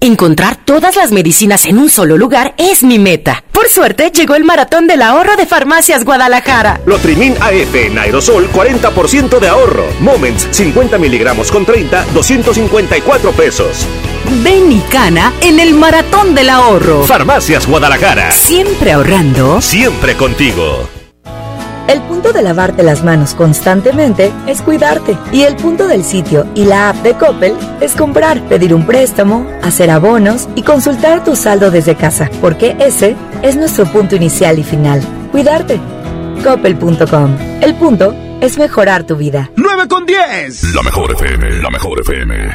Encontrar todas las medicinas en un solo lugar es mi meta. Por suerte, llegó el maratón del ahorro de Farmacias Guadalajara. Lotrimin AF en aerosol 40% de ahorro. Moments 50 miligramos con 30, 254 pesos. Ven y cana en el maratón del ahorro. Farmacias Guadalajara. Siempre ahorrando. Siempre contigo. El punto de lavarte las manos constantemente es cuidarte. Y el punto del sitio y la app de Coppel es comprar, pedir un préstamo, hacer abonos y consultar tu saldo desde casa. Porque ese es nuestro punto inicial y final. Cuidarte. Coppel.com. El punto es mejorar tu vida. 9 con 10. La mejor FM. La mejor FM.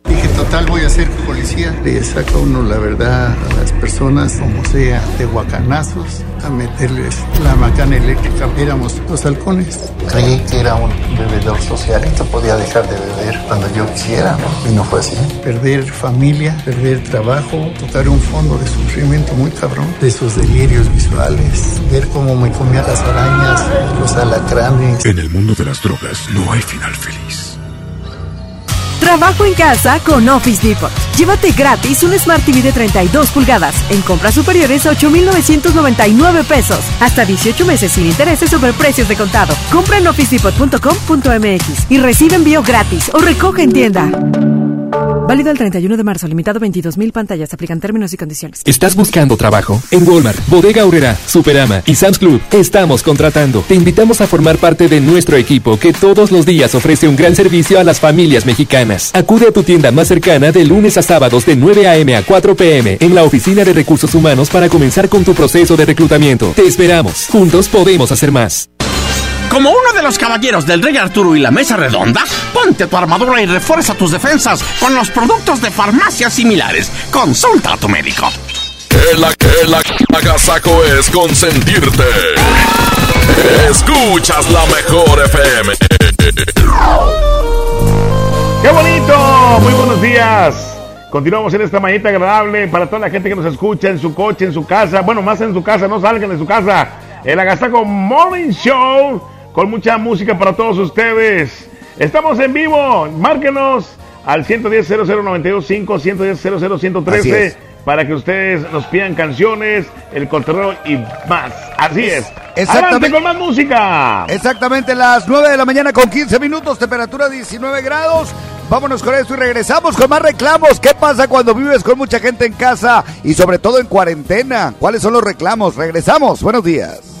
Dije, total, voy a ser policía. Le saca uno la verdad a las personas, como sea, de guacanazos, a meterles la macana eléctrica. Éramos los halcones. Creí que era un bebedor social, que podía dejar de beber cuando yo quisiera, ¿no? Y no fue así. Perder familia, perder trabajo, tocar un fondo de sufrimiento muy cabrón, de esos delirios visuales, ver cómo me comía las arañas, los alacranes. En el mundo de las drogas no hay final feliz. Trabajo en casa con Office Depot. Llévate gratis un Smart TV de 32 pulgadas en compras superiores a 8,999 pesos. Hasta 18 meses sin intereses sobre precios de contado. Compra en officedepot.com.mx y recibe envío gratis o recoge en tienda. Válido el 31 de marzo, limitado 22.000 pantallas. Aplican términos y condiciones. ¿Estás buscando trabajo? En Walmart, Bodega Aurrera, Superama y Sam's Club estamos contratando. Te invitamos a formar parte de nuestro equipo que todos los días ofrece un gran servicio a las familias mexicanas. Acude a tu tienda más cercana de lunes a sábados de 9 a.m. a 4 p.m. en la Oficina de Recursos Humanos para comenzar con tu proceso de reclutamiento. Te esperamos. Juntos podemos hacer más. Como uno de los caballeros del Rey Arturo y la Mesa Redonda, ponte tu armadura y refuerza tus defensas con los productos de farmacias similares. Consulta a tu médico. El, el agasaco es consentirte. Escuchas la mejor FM. ¡Qué bonito! Muy buenos días. Continuamos en esta mañana agradable para toda la gente que nos escucha en su coche, en su casa. Bueno, más en su casa, no salgan de su casa. El Agasaco Morning Show con mucha música para todos ustedes. Estamos en vivo. Márquenos al 110 00925 110 113 para que ustedes nos pidan canciones, el cotorreo y más. Así es. Exactamente con más música. Exactamente las 9 de la mañana con 15 minutos, temperatura 19 grados. Vámonos con esto y regresamos con más reclamos. ¿Qué pasa cuando vives con mucha gente en casa y sobre todo en cuarentena? ¿Cuáles son los reclamos? Regresamos. Buenos días.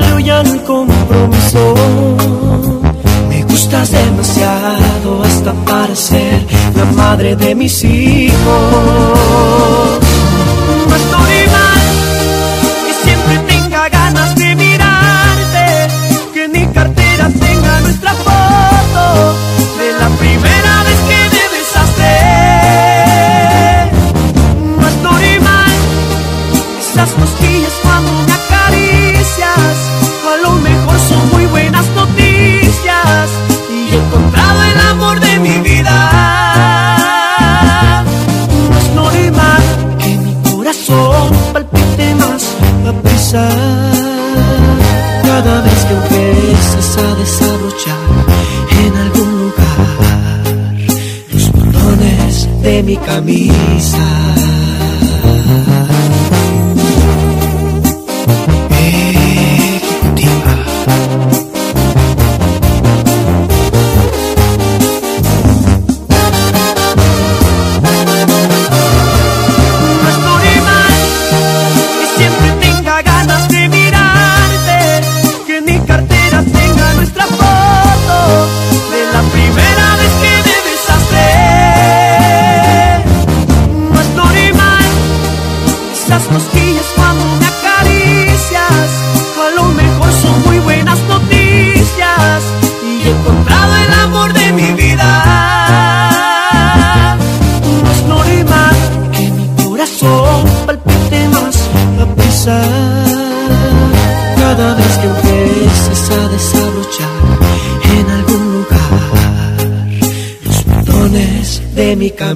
no hay compromiso. Me gustas demasiado hasta para ser la madre de mis hijos. Que siempre tenga ganas de mirarte, que mi cartera tenga nuestra foto de la primera vez que me empiezas a desabrochar en algún lugar los botones de mi camisa.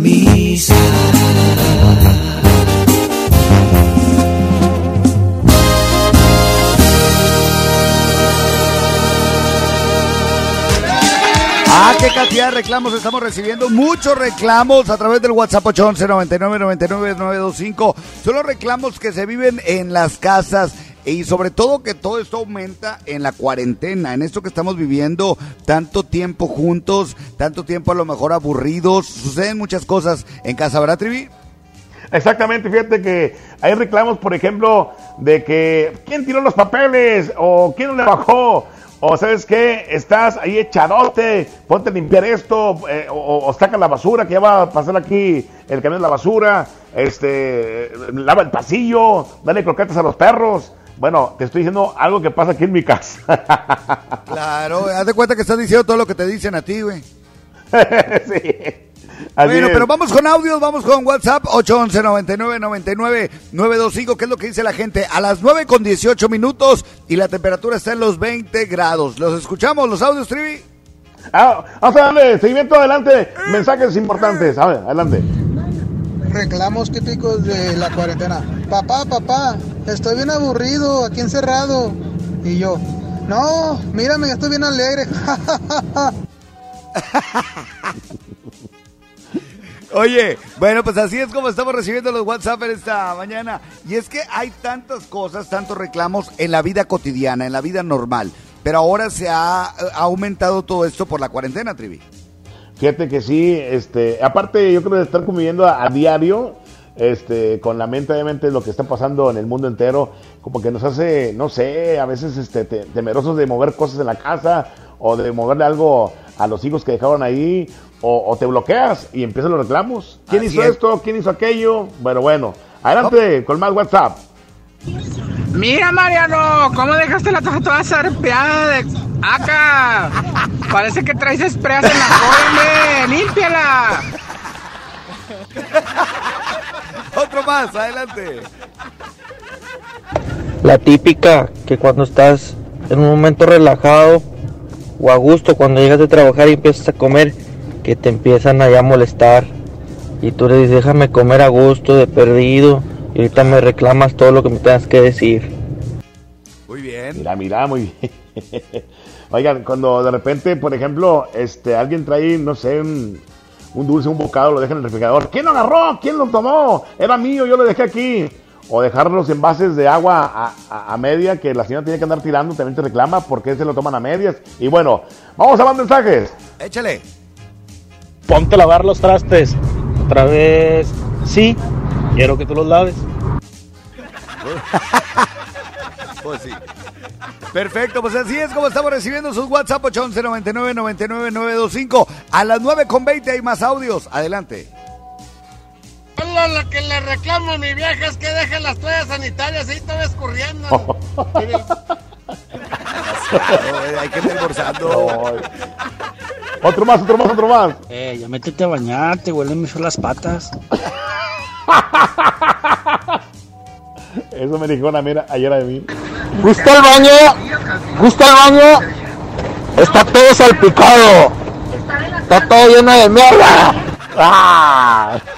Camisa. Ah, qué cantidad de reclamos estamos recibiendo. Muchos reclamos a través del WhatsApp 811 99 99 925. Son los reclamos que se viven en las casas. Y sobre todo que todo esto aumenta en la cuarentena, en esto que estamos viviendo, tanto tiempo juntos, tanto tiempo a lo mejor aburridos, suceden muchas cosas en casa, ¿verdad? Exactamente, fíjate que hay reclamos, por ejemplo, de que quién tiró los papeles o quién le bajó. O sabes qué, estás ahí echadote, ponte a limpiar esto, eh, o, o saca la basura que ya va a pasar aquí el camión de la basura, este, lava el pasillo, dale croquetas a los perros. Bueno, te estoy diciendo algo que pasa aquí en mi casa. [LAUGHS] Claro, haz de cuenta que estás diciendo todo lo que te dicen a ti, güey. [LAUGHS] sí. Así bueno, es. pero vamos con audios, vamos con WhatsApp 811 99 99 925, que es lo que dice la gente a las 9 con 18 minutos y la temperatura está en los 20 grados. ¿Los escuchamos, los audios, Trivi? Ah, vamos a darle seguimiento adelante. Mensajes importantes. A ver, adelante. Reclamos típicos de la cuarentena. Papá, papá, estoy bien aburrido, aquí encerrado. Y yo, no, mírame, estoy bien alegre. [LAUGHS] Oye, bueno, pues así es como estamos recibiendo los WhatsApp esta mañana. Y es que hay tantas cosas, tantos reclamos en la vida cotidiana, en la vida normal. Pero ahora se ha, ha aumentado todo esto por la cuarentena, Trivi. Fíjate que sí, este, aparte yo creo de estar conviviendo a, a diario, este, con la mente obviamente lo que está pasando en el mundo entero, como que nos hace, no sé, a veces este, te- temerosos de mover cosas en la casa o de moverle algo a los hijos que dejaron ahí, o, o te bloqueas y empiezan los reclamos. ¿Quién Así hizo es. esto? ¿Quién hizo aquello? Bueno, bueno, adelante con más WhatsApp. Mira, Mariano, ¿cómo dejaste la taza toda zarpeada de acá? Parece que traes sprays en la cola. ¡Límpiala! Otro más, adelante. La típica que cuando estás en un momento relajado o a gusto, cuando llegas de trabajar y empiezas a comer, que te empiezan allá a molestar y tú le dices, déjame comer a gusto, de perdido, y ahorita me reclamas todo lo que me tengas que decir. Muy bien. Mira, mira, muy bien. [LAUGHS] Oigan, cuando de repente, por ejemplo, este, alguien trae, no sé, un, un dulce, un bocado, lo deja en el refrigerador. ¿Quién lo agarró? ¿Quién lo tomó? Era mío, yo lo dejé aquí. O dejar los envases de agua a, a- a media que la señora tiene que andar tirando, también te reclama porque se lo toman a medias. Y bueno, vamos a más mensajes. Échale. Ponte a lavar los trastes. Otra vez. Sí, quiero que tú los laves. [LAUGHS] Pues sí. Perfecto, pues así es como estamos recibiendo sus WhatsApp 811 99 99 925. A las 9 con 20 hay más audios. Adelante. Hola, lo que le reclamo a mi vieja es que deje las toallas sanitarias ahí todo escurriendo. [LAUGHS] hay que estar almorzando. Otro más, otro más, otro más. Eh, ya métete a bañarte, huelen mucho las patas. [LAUGHS] [LAUGHS] Eso me dijo una mira ayer de mí. ¿Gusta el baño? ¿Gusta el baño? Está todo salpicado. Está todo lleno de mierda. ¡Ah! [LAUGHS]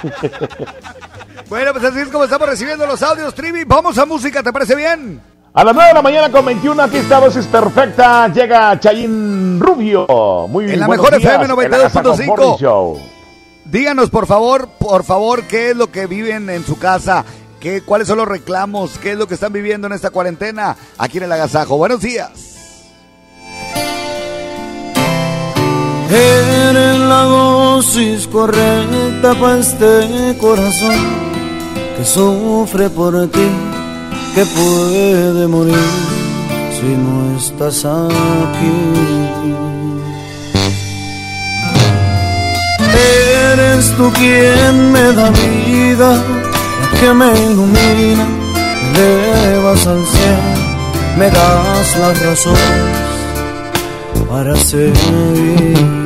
Bueno, pues así es como estamos recibiendo los audios, Trivi. Vamos a música, ¿te parece bien? A las 9 de la mañana con 21, aquí está Voces Perfecta. Llega Chayín Rubio. Muy En la mejor días, FM en la Casa con Morning 92.5. Díganos, por favor, por favor, qué es lo que viven en su casa. ¿Qué, ¿Cuáles son los reclamos? ¿Qué es lo que están viviendo en esta cuarentena aquí en el Agasajo? Buenos días. Eres la dosis correcta para este corazón que sufre por ti, que puede morir si no estás aquí. Eres tú quien me da vida, que me ilumina, me elevas al cielo, me das las razones para seguir.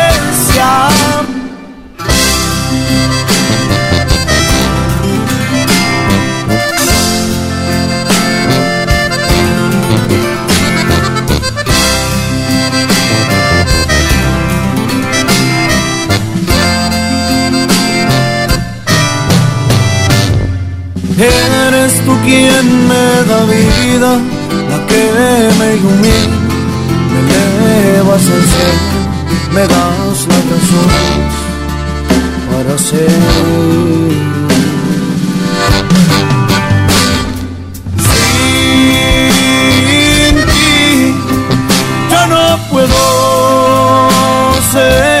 Quien me da vida, la que me ilumina, me elevas al cielo, me das la razón para ser. Sin ti yo no puedo seguir,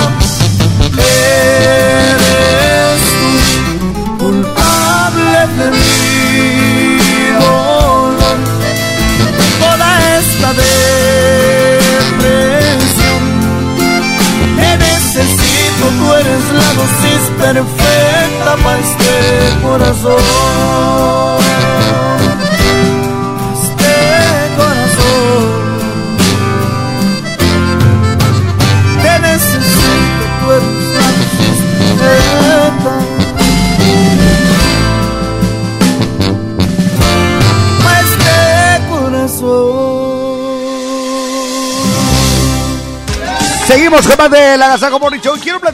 Perfecta para este corazón. Te necesito. Seguimos con más de la Gazaco Morning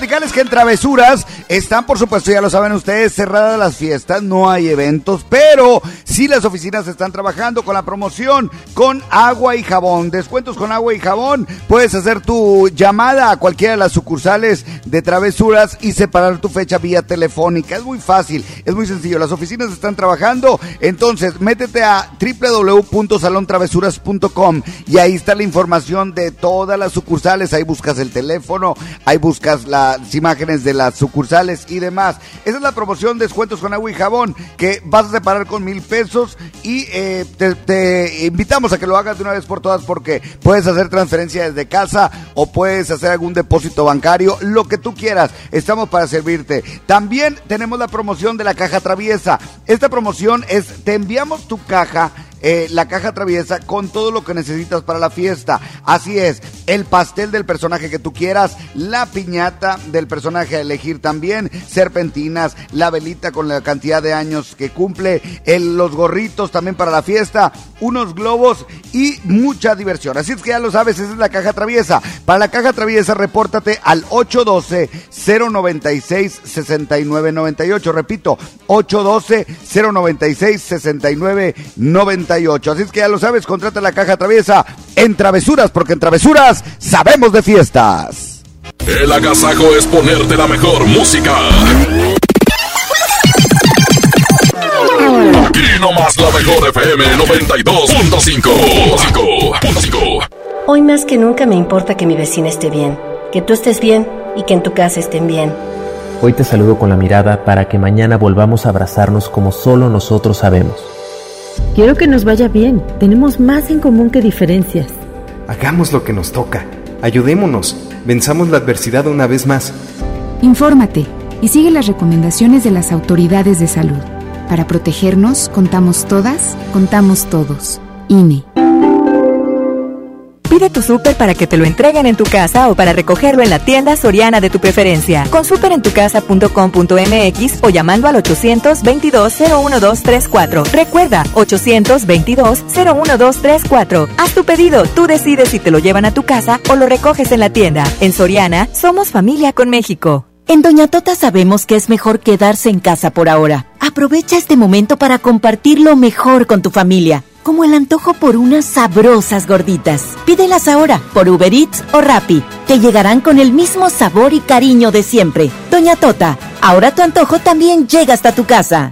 platicarles que en Travesuras están, por supuesto, ya lo saben ustedes, cerradas las fiestas, no hay eventos, pero sí las oficinas están trabajando con la promoción con agua y jabón. Descuentos con agua y jabón. Puedes hacer tu llamada a cualquiera de las sucursales de Travesuras y separar tu fecha vía telefónica. Es muy fácil, es muy sencillo. Las oficinas están trabajando. Entonces, métete a www.salontravesuras.com y ahí está la información de todas las sucursales. Ahí buscas el teléfono, ahí buscas imágenes de las sucursales y demás. Esa es la promoción descuentos con agua y jabón que vas a separar con mil pesos y eh, te, te invitamos a que lo hagas de una vez por todas porque puedes hacer transferencia desde casa o puedes hacer algún depósito bancario, lo que tú quieras. Estamos para servirte. También tenemos la promoción de la caja traviesa. Esta promoción es, te enviamos tu caja eh, la caja traviesa con todo lo que necesitas para la fiesta. Así es, el pastel del personaje que tú quieras, la piñata del personaje a elegir también, serpentinas, la velita con la cantidad de años que cumple, los gorritos también para la fiesta, unos globos y mucha diversión. Así es que ya lo sabes, esa es la caja traviesa. Para la caja traviesa, repórtate al 812-096-6998. Repito, 812-096-6998. 88. Así es que ya lo sabes, contrata la caja traviesa en Travesuras, porque en Travesuras sabemos de fiestas. El agasajo es ponerte la mejor música. Aquí nomás la mejor FM 92.5. Hoy más que nunca me importa que mi vecina esté bien, que tú estés bien y que en tu casa estén bien. Hoy te saludo con la mirada para que mañana volvamos a abrazarnos como solo nosotros sabemos. Quiero que nos vaya bien. Tenemos más en común que diferencias. Hagamos lo que nos toca. Ayudémonos. Venzamos la adversidad una vez más. Infórmate y sigue las recomendaciones de las autoridades de salud. Para protegernos, contamos todas, contamos todos. INE. Pide tu súper para que te lo entreguen en tu casa o para recogerlo en la tienda soriana de tu preferencia. Con superentucasa.com.mx o llamando al 822-01234. Recuerda, 822-01234. Haz tu pedido, tú decides si te lo llevan a tu casa o lo recoges en la tienda. En Soriana, somos familia con México. En Doña Tota sabemos que es mejor quedarse en casa por ahora. Aprovecha este momento para compartir lo mejor con tu familia, como el antojo por unas sabrosas gorditas. Pídelas ahora por Uber Eats o Rappi. Te llegarán con el mismo sabor y cariño de siempre. Doña Tota, ahora tu antojo también llega hasta tu casa.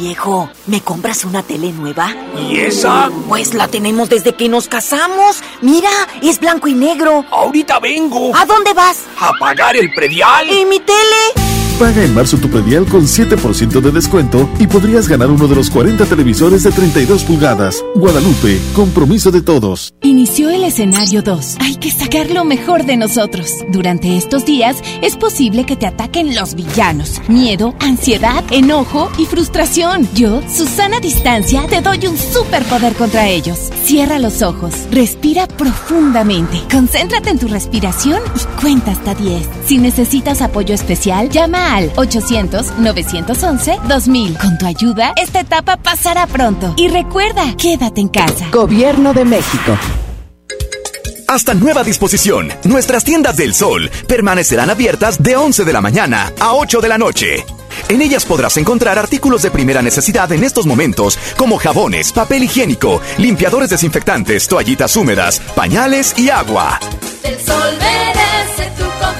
Viejo, ¿me compras una tele nueva? ¿Y esa? Pues la tenemos desde que nos casamos. Mira, es blanco y negro. Ahorita vengo. ¿A dónde vas? A pagar el predial. ¿Y mi tele? Paga en marzo tu predial con 7% de descuento y podrías ganar uno de los 40 televisores de 32 pulgadas. Guadalupe, compromiso de todos. Inició el escenario 2. Hay que sacar lo mejor de nosotros. Durante estos días es posible que te ataquen los villanos. Miedo, ansiedad, enojo y frustración. Yo, Susana Distancia, te doy un superpoder contra ellos. Cierra los ojos, respira profundamente, concéntrate en tu respiración y cuenta hasta 10. Si necesitas apoyo especial, llama a al 800-911-2000. Con tu ayuda, esta etapa pasará pronto. Y recuerda, quédate en casa. Gobierno de México. Hasta nueva disposición, nuestras tiendas del sol permanecerán abiertas de 11 de la mañana a 8 de la noche. En ellas podrás encontrar artículos de primera necesidad en estos momentos, como jabones, papel higiénico, limpiadores desinfectantes, toallitas húmedas, pañales y agua. El sol merece tu confianza.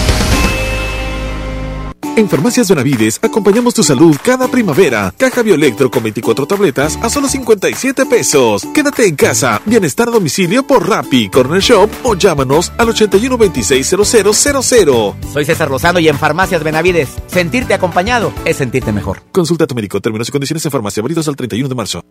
En Farmacias Benavides acompañamos tu salud cada primavera. Caja Bioelectro con 24 tabletas a solo 57 pesos. Quédate en casa. Bienestar a domicilio por Rappi, Corner Shop o llámanos al 81 26 0000. Soy César Lozano y en Farmacias Benavides, sentirte acompañado es sentirte mejor. Consulta a tu médico. Términos y condiciones en farmacia. Válidos al 31 de marzo.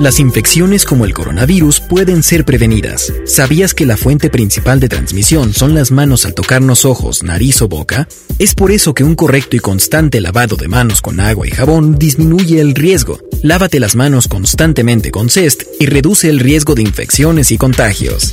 Las infecciones como el coronavirus pueden ser prevenidas. ¿Sabías que la fuente principal de transmisión son las manos al tocarnos ojos, nariz o boca? Es por eso que un correcto y constante lavado de manos con agua y jabón disminuye el riesgo. Lávate las manos constantemente con CEST y reduce el riesgo de infecciones y contagios.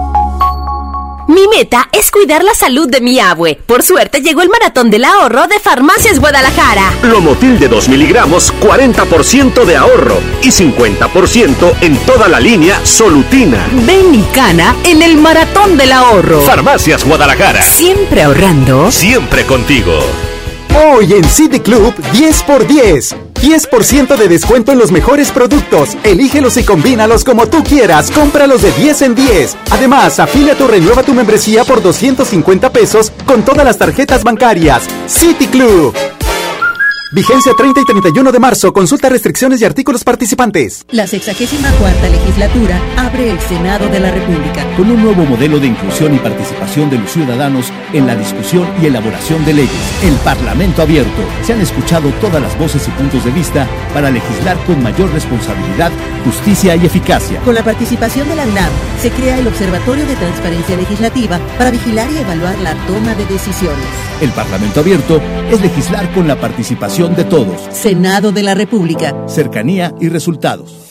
Mi meta es cuidar la salud de mi abue. Por suerte llegó el maratón del ahorro de Farmacias Guadalajara. Lomotil de 2 miligramos, 40% de ahorro y 50% en toda la línea Solutina. Ven y cana en el maratón del ahorro. Farmacias Guadalajara. Siempre ahorrando. Siempre contigo. Hoy en City Club 10 por 10. 10% de descuento en los mejores productos. Elígelos y combínalos como tú quieras. Cómpralos de 10 en 10. Además, afíliate o renueva tu membresía por 250 pesos con todas las tarjetas bancarias. City Club. Vigencia 30 y 31 de marzo. Consulta restricciones y artículos participantes. La 64 legislatura abre el Senado de la República. Con un nuevo modelo de inclusión y participación de los ciudadanos en la discusión y elaboración de leyes. El Parlamento abierto. Se han escuchado todas las voces y puntos de vista para legislar con mayor responsabilidad, justicia y eficacia. Con la participación de la UNAM, se crea el Observatorio de Transparencia Legislativa para vigilar y evaluar la toma de decisiones. El Parlamento abierto es legislar con la participación de todos. Senado de la República. Cercanía y resultados.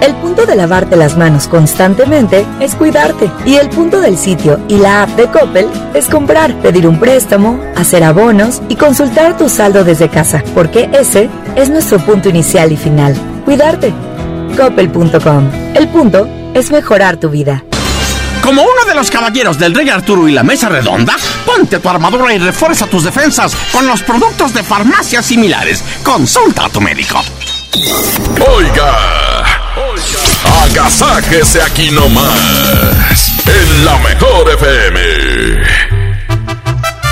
El punto de lavarte las manos constantemente es cuidarte. Y el punto del sitio y la app de Coppel es comprar, pedir un préstamo, hacer abonos y consultar tu saldo desde casa, porque ese es nuestro punto inicial y final. Cuidarte. Coppel.com. El punto es mejorar tu vida. Como uno de los caballeros del Rey Arturo y la Mesa Redonda, ponte tu armadura y refuerza tus defensas con los productos de farmacias similares. Consulta a tu médico. Oiga, agasáquese aquí nomás, en la mejor FM.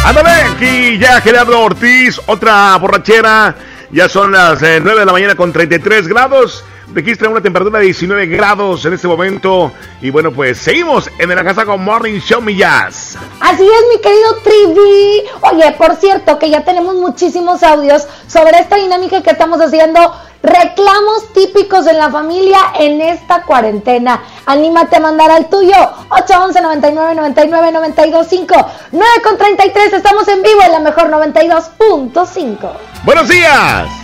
Ándale, aquí ya Gerardo Ortiz, otra borrachera. Ya son las eh, 9 de la mañana con 33 grados. Registra una temperatura de 19 grados en este momento. Y bueno, pues seguimos en el Agasago Morning Show Millas. Así es, mi querido Trivi. Oye, por cierto, que ya tenemos muchísimos audios sobre esta dinámica que estamos haciendo. Reclamos típicos en la familia en esta cuarentena. Anímate a mandar al tuyo. 811 99 99 92 5 9 con 33. Estamos en vivo en la mejor 92.5. Buenos días.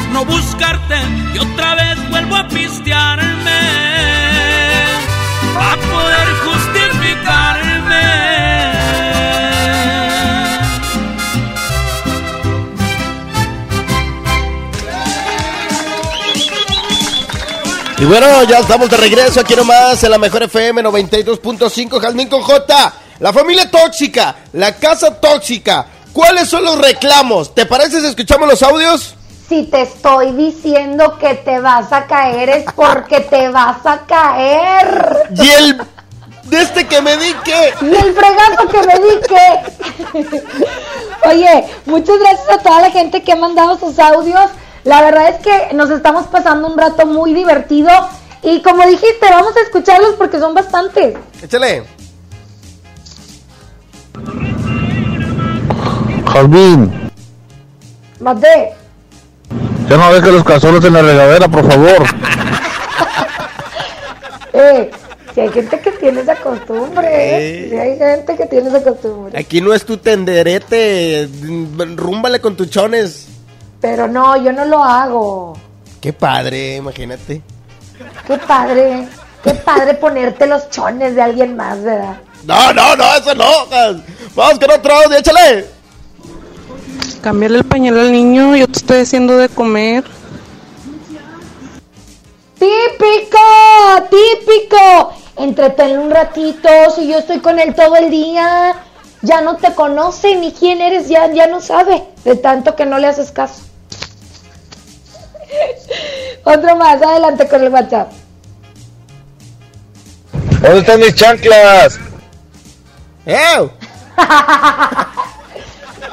no buscarte y otra vez vuelvo a pistearme a poder justificarme. Y bueno, ya estamos de regreso aquí nomás en la mejor FM 92.5, Jazmín con J. La familia tóxica, la casa tóxica. ¿Cuáles son los reclamos? ¿Te parece si escuchamos los audios? Si te estoy diciendo que te vas a caer es porque te vas a caer. Y el de este que me di que. Y el fregazo que me di que. Oye, muchas gracias a toda la gente que ha mandado sus audios. La verdad es que nos estamos pasando un rato muy divertido. Y como dijiste, vamos a escucharlos porque son bastantes. Échale. Jalvin, Mate. Ya no dejes los calzones en la regadera, por favor. [LAUGHS] Eh, si hay gente que tiene esa costumbre, ¿eh? Si hay gente que tiene esa costumbre. Aquí no es tu tenderete. Rúmbale con tus chones. Pero no, yo no lo hago. Qué padre, imagínate. Qué padre. Qué padre ponerte los chones de alguien más, ¿verdad? No, no, no, eso no. Vamos con otro audio, échale. Cambiarle el pañal al niño, yo te estoy haciendo de comer. Típico, típico. Entretenlo un ratito, si yo estoy con él todo el día. Ya no te conoce ni quién eres, ya, ya no sabe. De tanto que no le haces caso. [LAUGHS] Otro más, adelante con el WhatsApp. ¿Dónde están mis chanclas? ¡Eh! [LAUGHS]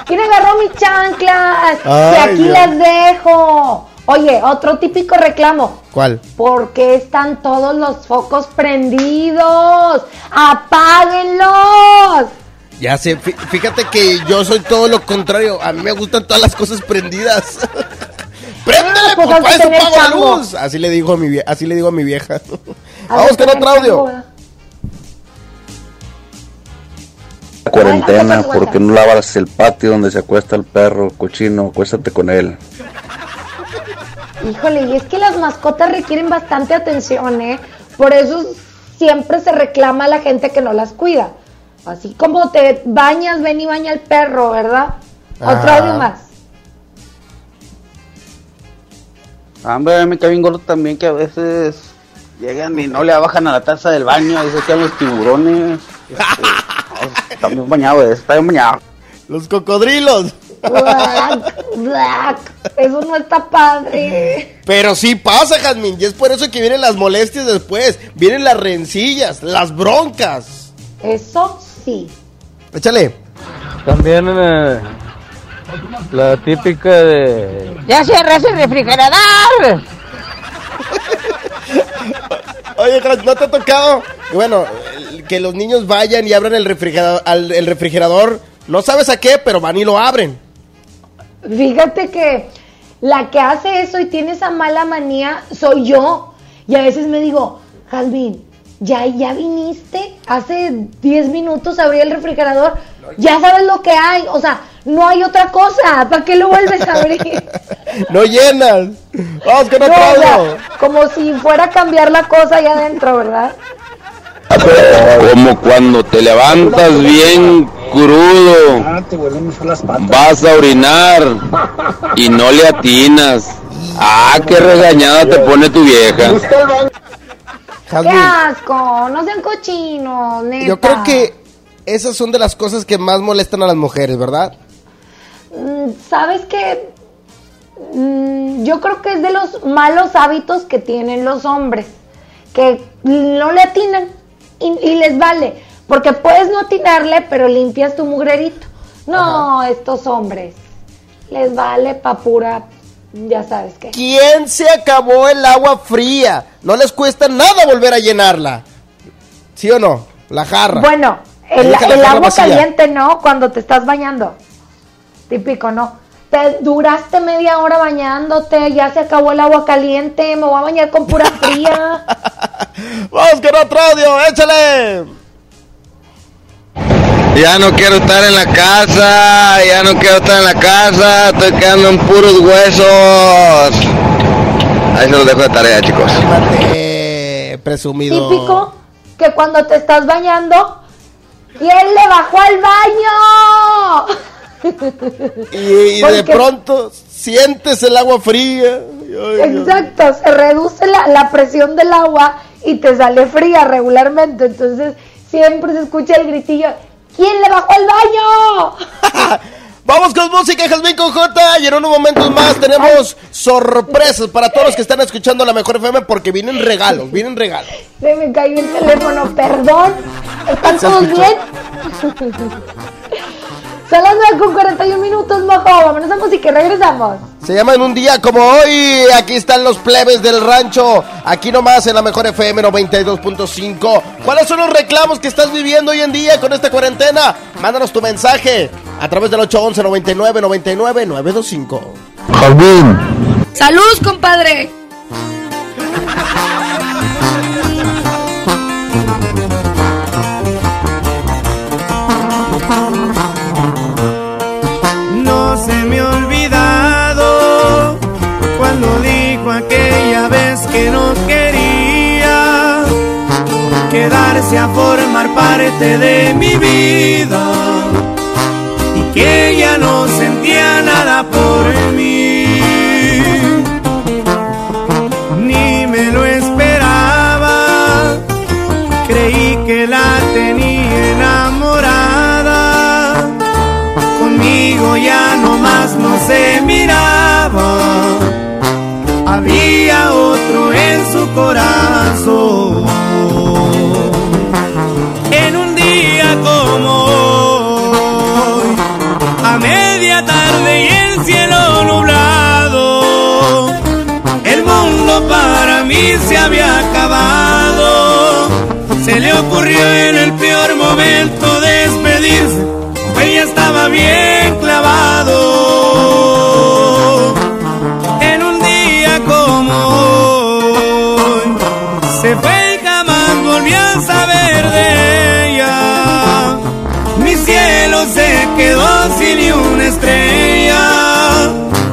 ¿Quién agarró mis chanclas? Ay, y aquí Dios. las dejo. Oye, otro típico reclamo. ¿Cuál? ¿Por qué están todos los focos prendidos? ¡Apáguenlos! Ya sé, fí- fíjate que yo soy todo lo contrario. A mí me gustan todas las cosas prendidas. [LAUGHS] ¡Préndele, Ah, pues que eso pago la luz! Así le digo a mi, así le digo a mi vieja. Vamos que con otro audio. chango, cuarentena, Adelante, ¿por qué no lavas el patio donde se acuesta el perro cochino? Acuéstate con él. Híjole, y es que las mascotas requieren bastante atención, ¿eh? Por eso siempre se reclama a la gente que no las cuida. Así como te bañas, ven y baña al perro, ¿verdad? Otro Ah. audio más. Hombre, me cae bien gordo también que a veces llegan y no le bajan a la taza del baño y se quedan los tiburones. Este, [LAUGHS] está bien bañado, ese, está bien bañado. Los cocodrilos. Black, black. Eso no está padre. Pero sí pasa, Jazmín. Y es por eso que vienen las molestias después. Vienen las rencillas, las broncas. Eso sí. Échale. También eh, la típica de... ¡Ya cierras el refrigerador! Oye, ¿no te ha tocado? Y Bueno, que los niños vayan y abran el refrigerador, al- el refrigerador. No sabes a qué, pero van y lo abren. Fíjate que la que hace eso y tiene esa mala manía soy yo. Y a veces me digo, Jalvin, ya, ya viniste. Hace 10 minutos abrí el refrigerador. Ya sabes lo que hay. O sea, no hay otra cosa. ¿Para qué lo vuelves a abrir? [LAUGHS] No llenas. Vamos con No, otro o sea, audio. como si fuera a cambiar la cosa allá adentro, ¿verdad? Como cuando te levantas bien crudo, vas a orinar y no le atinas. Ah, qué regañada te pone tu vieja. ¡Qué asco! No sean cochinos, neta. Yo creo que esas son de las cosas que más molestan a las mujeres, ¿verdad? Mm, ¿Sabes qué? Mm, Yo creo que es de los malos hábitos que tienen los hombres, que no le atinan y, y les vale, porque puedes no atinarle, pero limpias tu mugrerito. No, estos hombres, les vale pa' pura, ya sabes qué. ¿Quién se acabó el agua fría? No les cuesta nada volver a llenarla. ¿Sí o no? La jarra. Bueno, el, agua vacía. caliente, ¿no? Cuando te estás bañando. Típico, ¿no? Te duraste media hora bañándote, ya se acabó el agua caliente, me voy a bañar con pura fría. [LAUGHS] Vamos con otro audio, échale. Ya no quiero estar en la casa, ya no quiero estar en la casa, estoy quedando en puros huesos. Ahí se los dejo de tarea, chicos. Eh, presumido. Típico que cuando te estás bañando y él le bajó al baño. Y, y de pronto sientes el agua fría Exacto, se reduce la, la presión del agua y te sale fría regularmente. Entonces siempre se escucha el gritillo, ¿quién le bajó el baño? [LAUGHS] Vamos con música, Jasmine con J. Y en unos momentos más tenemos sorpresas para todos los que están escuchando la mejor FM porque vienen regalos, vienen regalos. Se me cayó el teléfono, perdón. ¿Están todos escuchó. bien? [LAUGHS] Son las 9 con 41 minutos, mojo. Vámonos a música y regresamos. Se llama en un día como hoy. Aquí están los plebes del rancho. Aquí nomás en la mejor FM 92.5. ¿Cuáles son los reclamos que estás viviendo hoy en día con esta cuarentena? Mándanos tu mensaje a través del 811 99 99 925. Jardín. ¡Salud, compadre! Que no quería quedarse a formar parte de mi vida y que ella no Había otro en su corazón. En un día como hoy, a media tarde y el cielo nublado, el mundo para mí se había acabado. Se le ocurrió en el peor momento despedirse ella estaba bien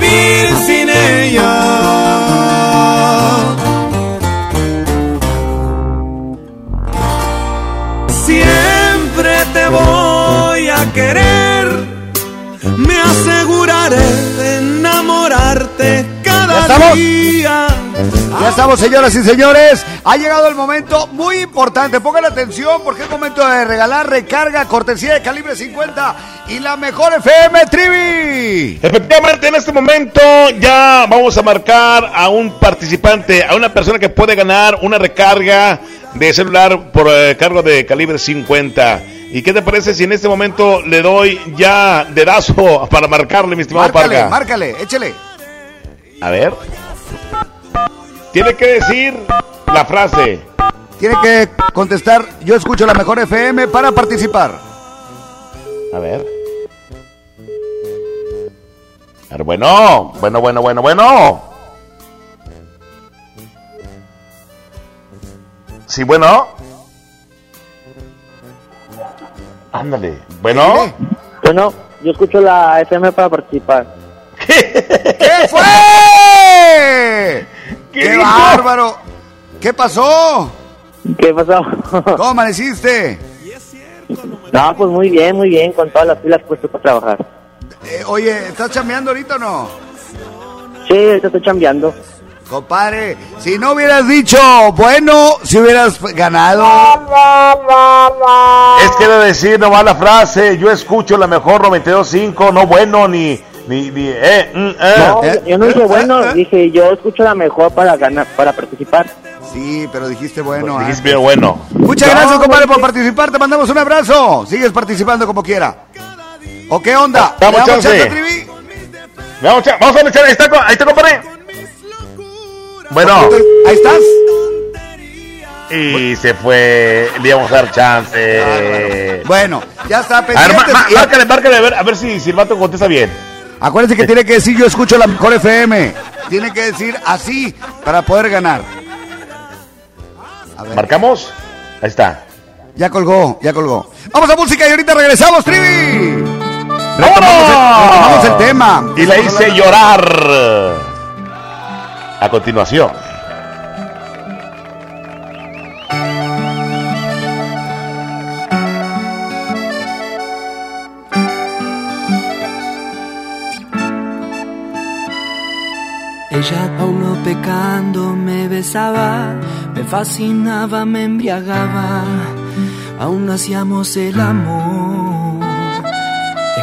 Vivir sin ella. Siempre te voy a querer, me aseguraré de enamorarte cada estamos? día. Ya estamos, señoras y señores. Ha llegado el momento muy importante. Pongan atención porque es momento de regalar recarga cortesía de calibre 50 y la mejor FM Trivi. En este momento ya vamos a marcar a un participante, a una persona que puede ganar una recarga de celular por eh, cargo de calibre 50. ¿Y qué te parece si en este momento le doy ya dedazo [LAUGHS] para marcarle, mi estimado Márcale, Parga? márcale, échele. A ver. Tiene que decir la frase. Tiene que contestar, yo escucho la mejor FM para participar. A ver. Bueno, bueno, bueno, bueno, bueno. Sí, bueno. Ándale. Bueno. Bueno, yo escucho la FM para participar. [LAUGHS] ¿Qué fue? ¡Qué, bárbaro! ¿Qué pasó? ¿Qué pasó? ¿Cómo amaneciste? No, pues muy bien, muy bien, con todas las pilas puestas para trabajar. Eh, oye, ¿estás chambeando ahorita o no? Sí, estoy chambeando. Compadre, si no hubieras dicho, bueno, si hubieras ganado. Es que debe decir nomás la frase, yo escucho la mejor 92.5, no bueno ni... ni, ni eh, mm, eh. No, yo no dije bueno, dije yo escucho la mejor para ganar, para participar. Sí, pero dijiste bueno. Pues dijiste bien bueno. Muchas No, gracias, compadre, por participar. Te mandamos un abrazo. Sigues participando como quiera. ¿O qué onda? Damos ¿Le damos chance. chance? Vamos, a- vamos a echar, ahí está, ahí está, compadre. Bueno, Ahí estás. y se fue, le íbamos a dar chance. Bueno, ya está A ver, pendiente. ma- ma- márcale, márcale, a ver, a ver si, si el vato contesta bien. Acuérdense que tiene que decir yo escucho la mejor FM. Tiene que decir así para poder ganar. ¿Marcamos? Ahí está. Ya colgó, ya colgó. Vamos a música y ahorita regresamos, Trivi. Retomamos el, retomamos el tema. Y la hice llorar. A continuación. Ella aún no pecando me besaba, me fascinaba, me embriagaba, aún hacíamos el amor.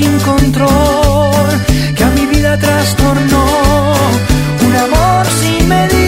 Sin control, que a mi vida trastornó, un amor sin medida.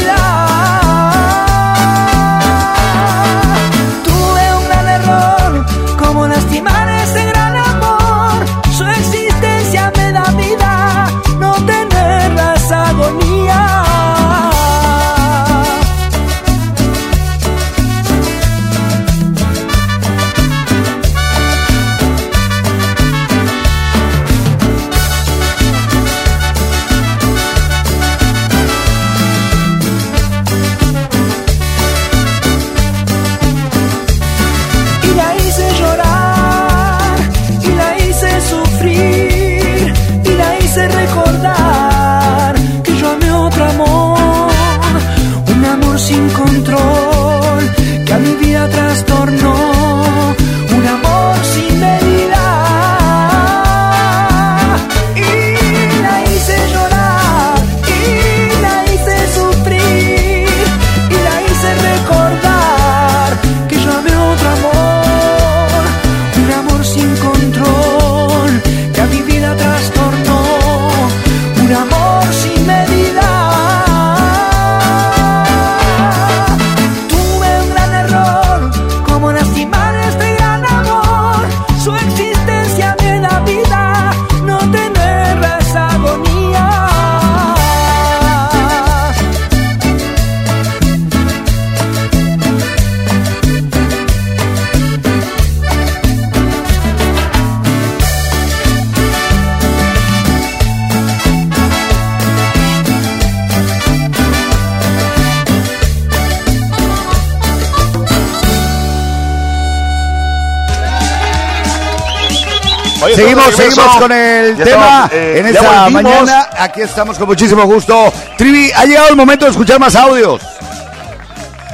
Seguimos, con el Ya tema estamos, eh, en esta mañana. Aquí estamos con muchísimo gusto. Trivi, ha llegado el momento de escuchar más audios.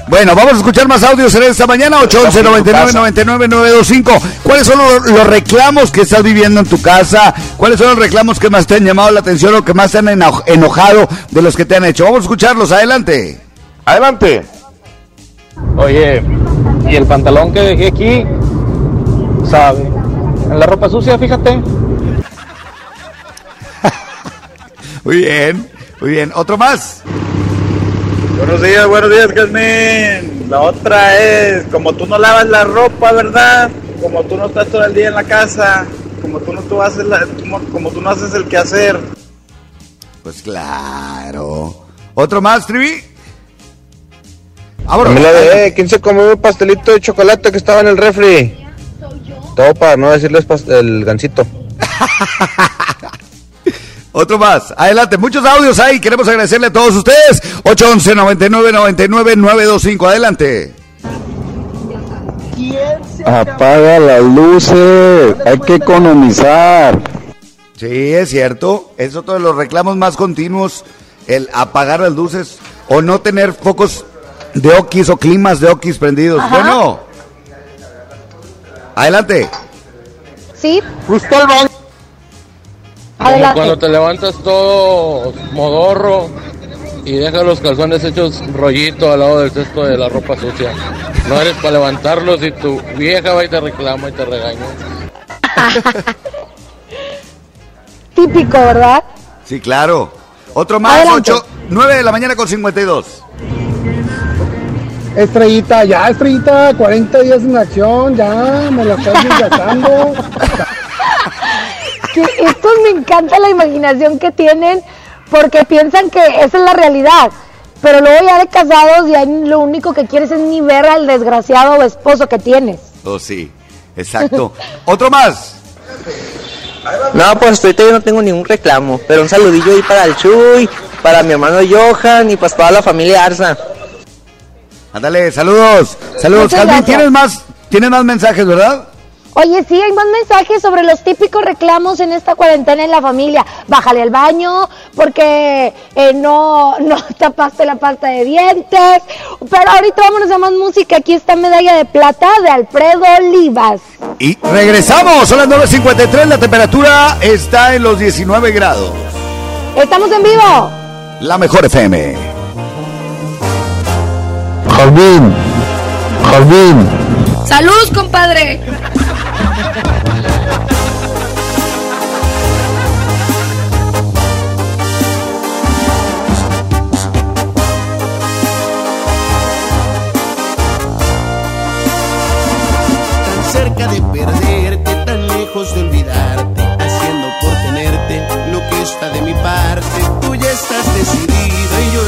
Bueno, vamos a escuchar más audios en esta mañana. 811 99 99 925. ¿Cuáles son los, los reclamos que estás viviendo en tu casa? ¿Cuáles son los reclamos que más te han llamado la atención o que más te han eno- enojado de los que te han hecho? Vamos a escucharlos. Adelante. Adelante. Oye, y el pantalón que dejé aquí, sabe, en la ropa sucia, fíjate. [LAUGHS] Muy bien, muy bien. ¿Otro más? Buenos días, buenos días, Jasmine. La otra es, como tú no lavas la ropa, ¿verdad? Como tú no estás todo el día en la casa, como tú no tú haces la, como, como tú no haces el quehacer. Pues claro. ¿Otro más, Trivi? Vámonos. Familia de, eh, ¿quién se comió el pastelito de chocolate que estaba en el refri? Todo para no decirles pas- el gancito. [LAUGHS] Otro más. Adelante, muchos audios ahí. Queremos agradecerle a todos ustedes. 811 99 99 925. Adelante. Apaga las luces, hay que economizar. Sí, es cierto. Es otro de los reclamos más continuos. El apagar las luces o no tener focos de okis o climas de okis prendidos. Ajá. Bueno. Adelante. ¿Sí? Como Adelante. cuando te levantas todo modorro y dejas los calzones hechos rollito al lado del cesto de la ropa sucia. No eres para levantarlos y tu vieja va y te reclama y te regaña. [LAUGHS] Típico, ¿verdad? Sí, claro. Otro más. Adelante. 8, 9 de la mañana con 52. Estrellita, ya, Estrellita, 40 días en acción, ya, me la estás desgastando. [LAUGHS] que estos me encanta la imaginación que tienen porque piensan que esa es la realidad. Pero luego ya de casados ya lo único que quieres es ni ver al desgraciado esposo que tienes. Oh, sí. Exacto. [LAUGHS] Otro más. No, pues ahorita yo no tengo ningún reclamo, pero un saludillo ahí para el Chuy, para mi hermano Johan y pues para la familia Arza. Ándale, saludos. Saludos, Calvin. ¿Tienes más, tienes más mensajes, verdad? Oye, sí, hay más mensajes sobre los típicos reclamos en esta cuarentena en la familia. Bájale al baño porque eh, no, no [LAUGHS] tapaste la pasta de dientes. Pero ahorita vámonos a más música. Aquí está Medalla de Plata de Alfredo Olivas. Y regresamos. Son las 9.53. La temperatura está en los 19 grados. Estamos en vivo. La mejor FM. Jardín, jardín. ¡Salud, compadre! tan cerca de perderte, tan lejos de olvidarte, haciendo por tenerte lo que está de mi parte. Tú ya estás decidida y yo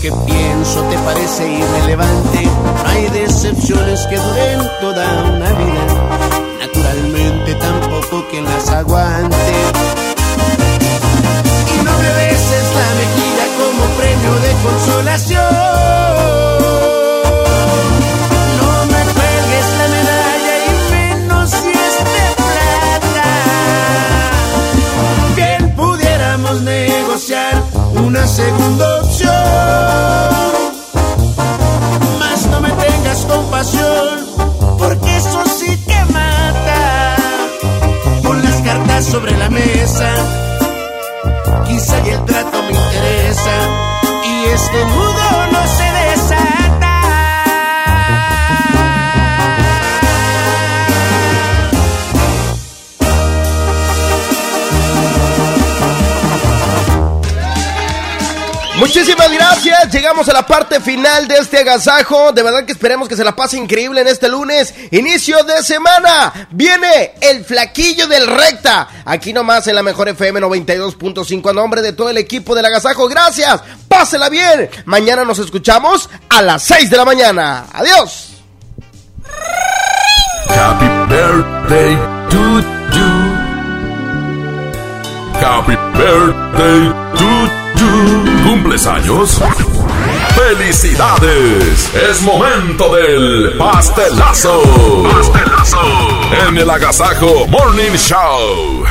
que pienso te parece irrelevante, Llegamos a la parte final de este agasajo. De verdad que esperemos que se la pase increíble en este lunes. Inicio de semana. Viene el flaquillo del recta. Aquí nomás en la mejor FM 92.5 a nombre de todo el equipo del agasajo. Gracias. Pásela bien. Mañana nos escuchamos a las 6 de la mañana. Adiós. Happy birthday to you. Happy birthday to you. ¿Cumples años? ¡Felicidades! Es momento del pastelazo. Pastelazo. En el Agasajo Morning Show.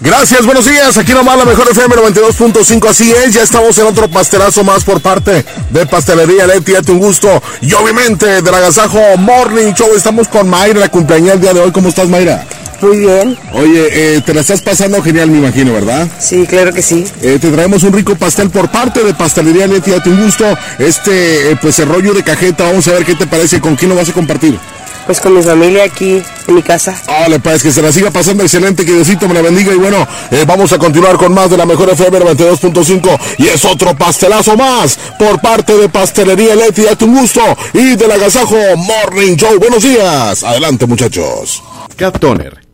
Gracias, buenos días. Aquí nomás la mejor FM 92.5. Así es, ya estamos en otro pastelazo más por parte de Pastelería Leti. Date un gusto. Y obviamente del Agasajo Morning Show. Estamos con Mayra, la cumpleañera el día de hoy. ¿Cómo estás, Mayra? Muy bien. Oye, eh, te la estás pasando genial, me imagino, ¿verdad? Sí, claro que sí. Eh, te traemos un rico pastel por parte de Pastelería Leti. Date un gusto. Este, eh, pues el rollo de cajeta. Vamos a ver qué te parece. ¿Con quién lo vas a compartir? Pues con mi familia aquí en mi casa. Vale, pues que se la siga pasando excelente, que Diosito me la bendiga. Y bueno, eh, vamos a continuar con más de la mejor FM 92.5. Y es otro pastelazo más por parte de Pastelería Leti. Date un gusto. Y del Agasajo Morning Show. Buenos días. Adelante, muchachos. Cat Toner,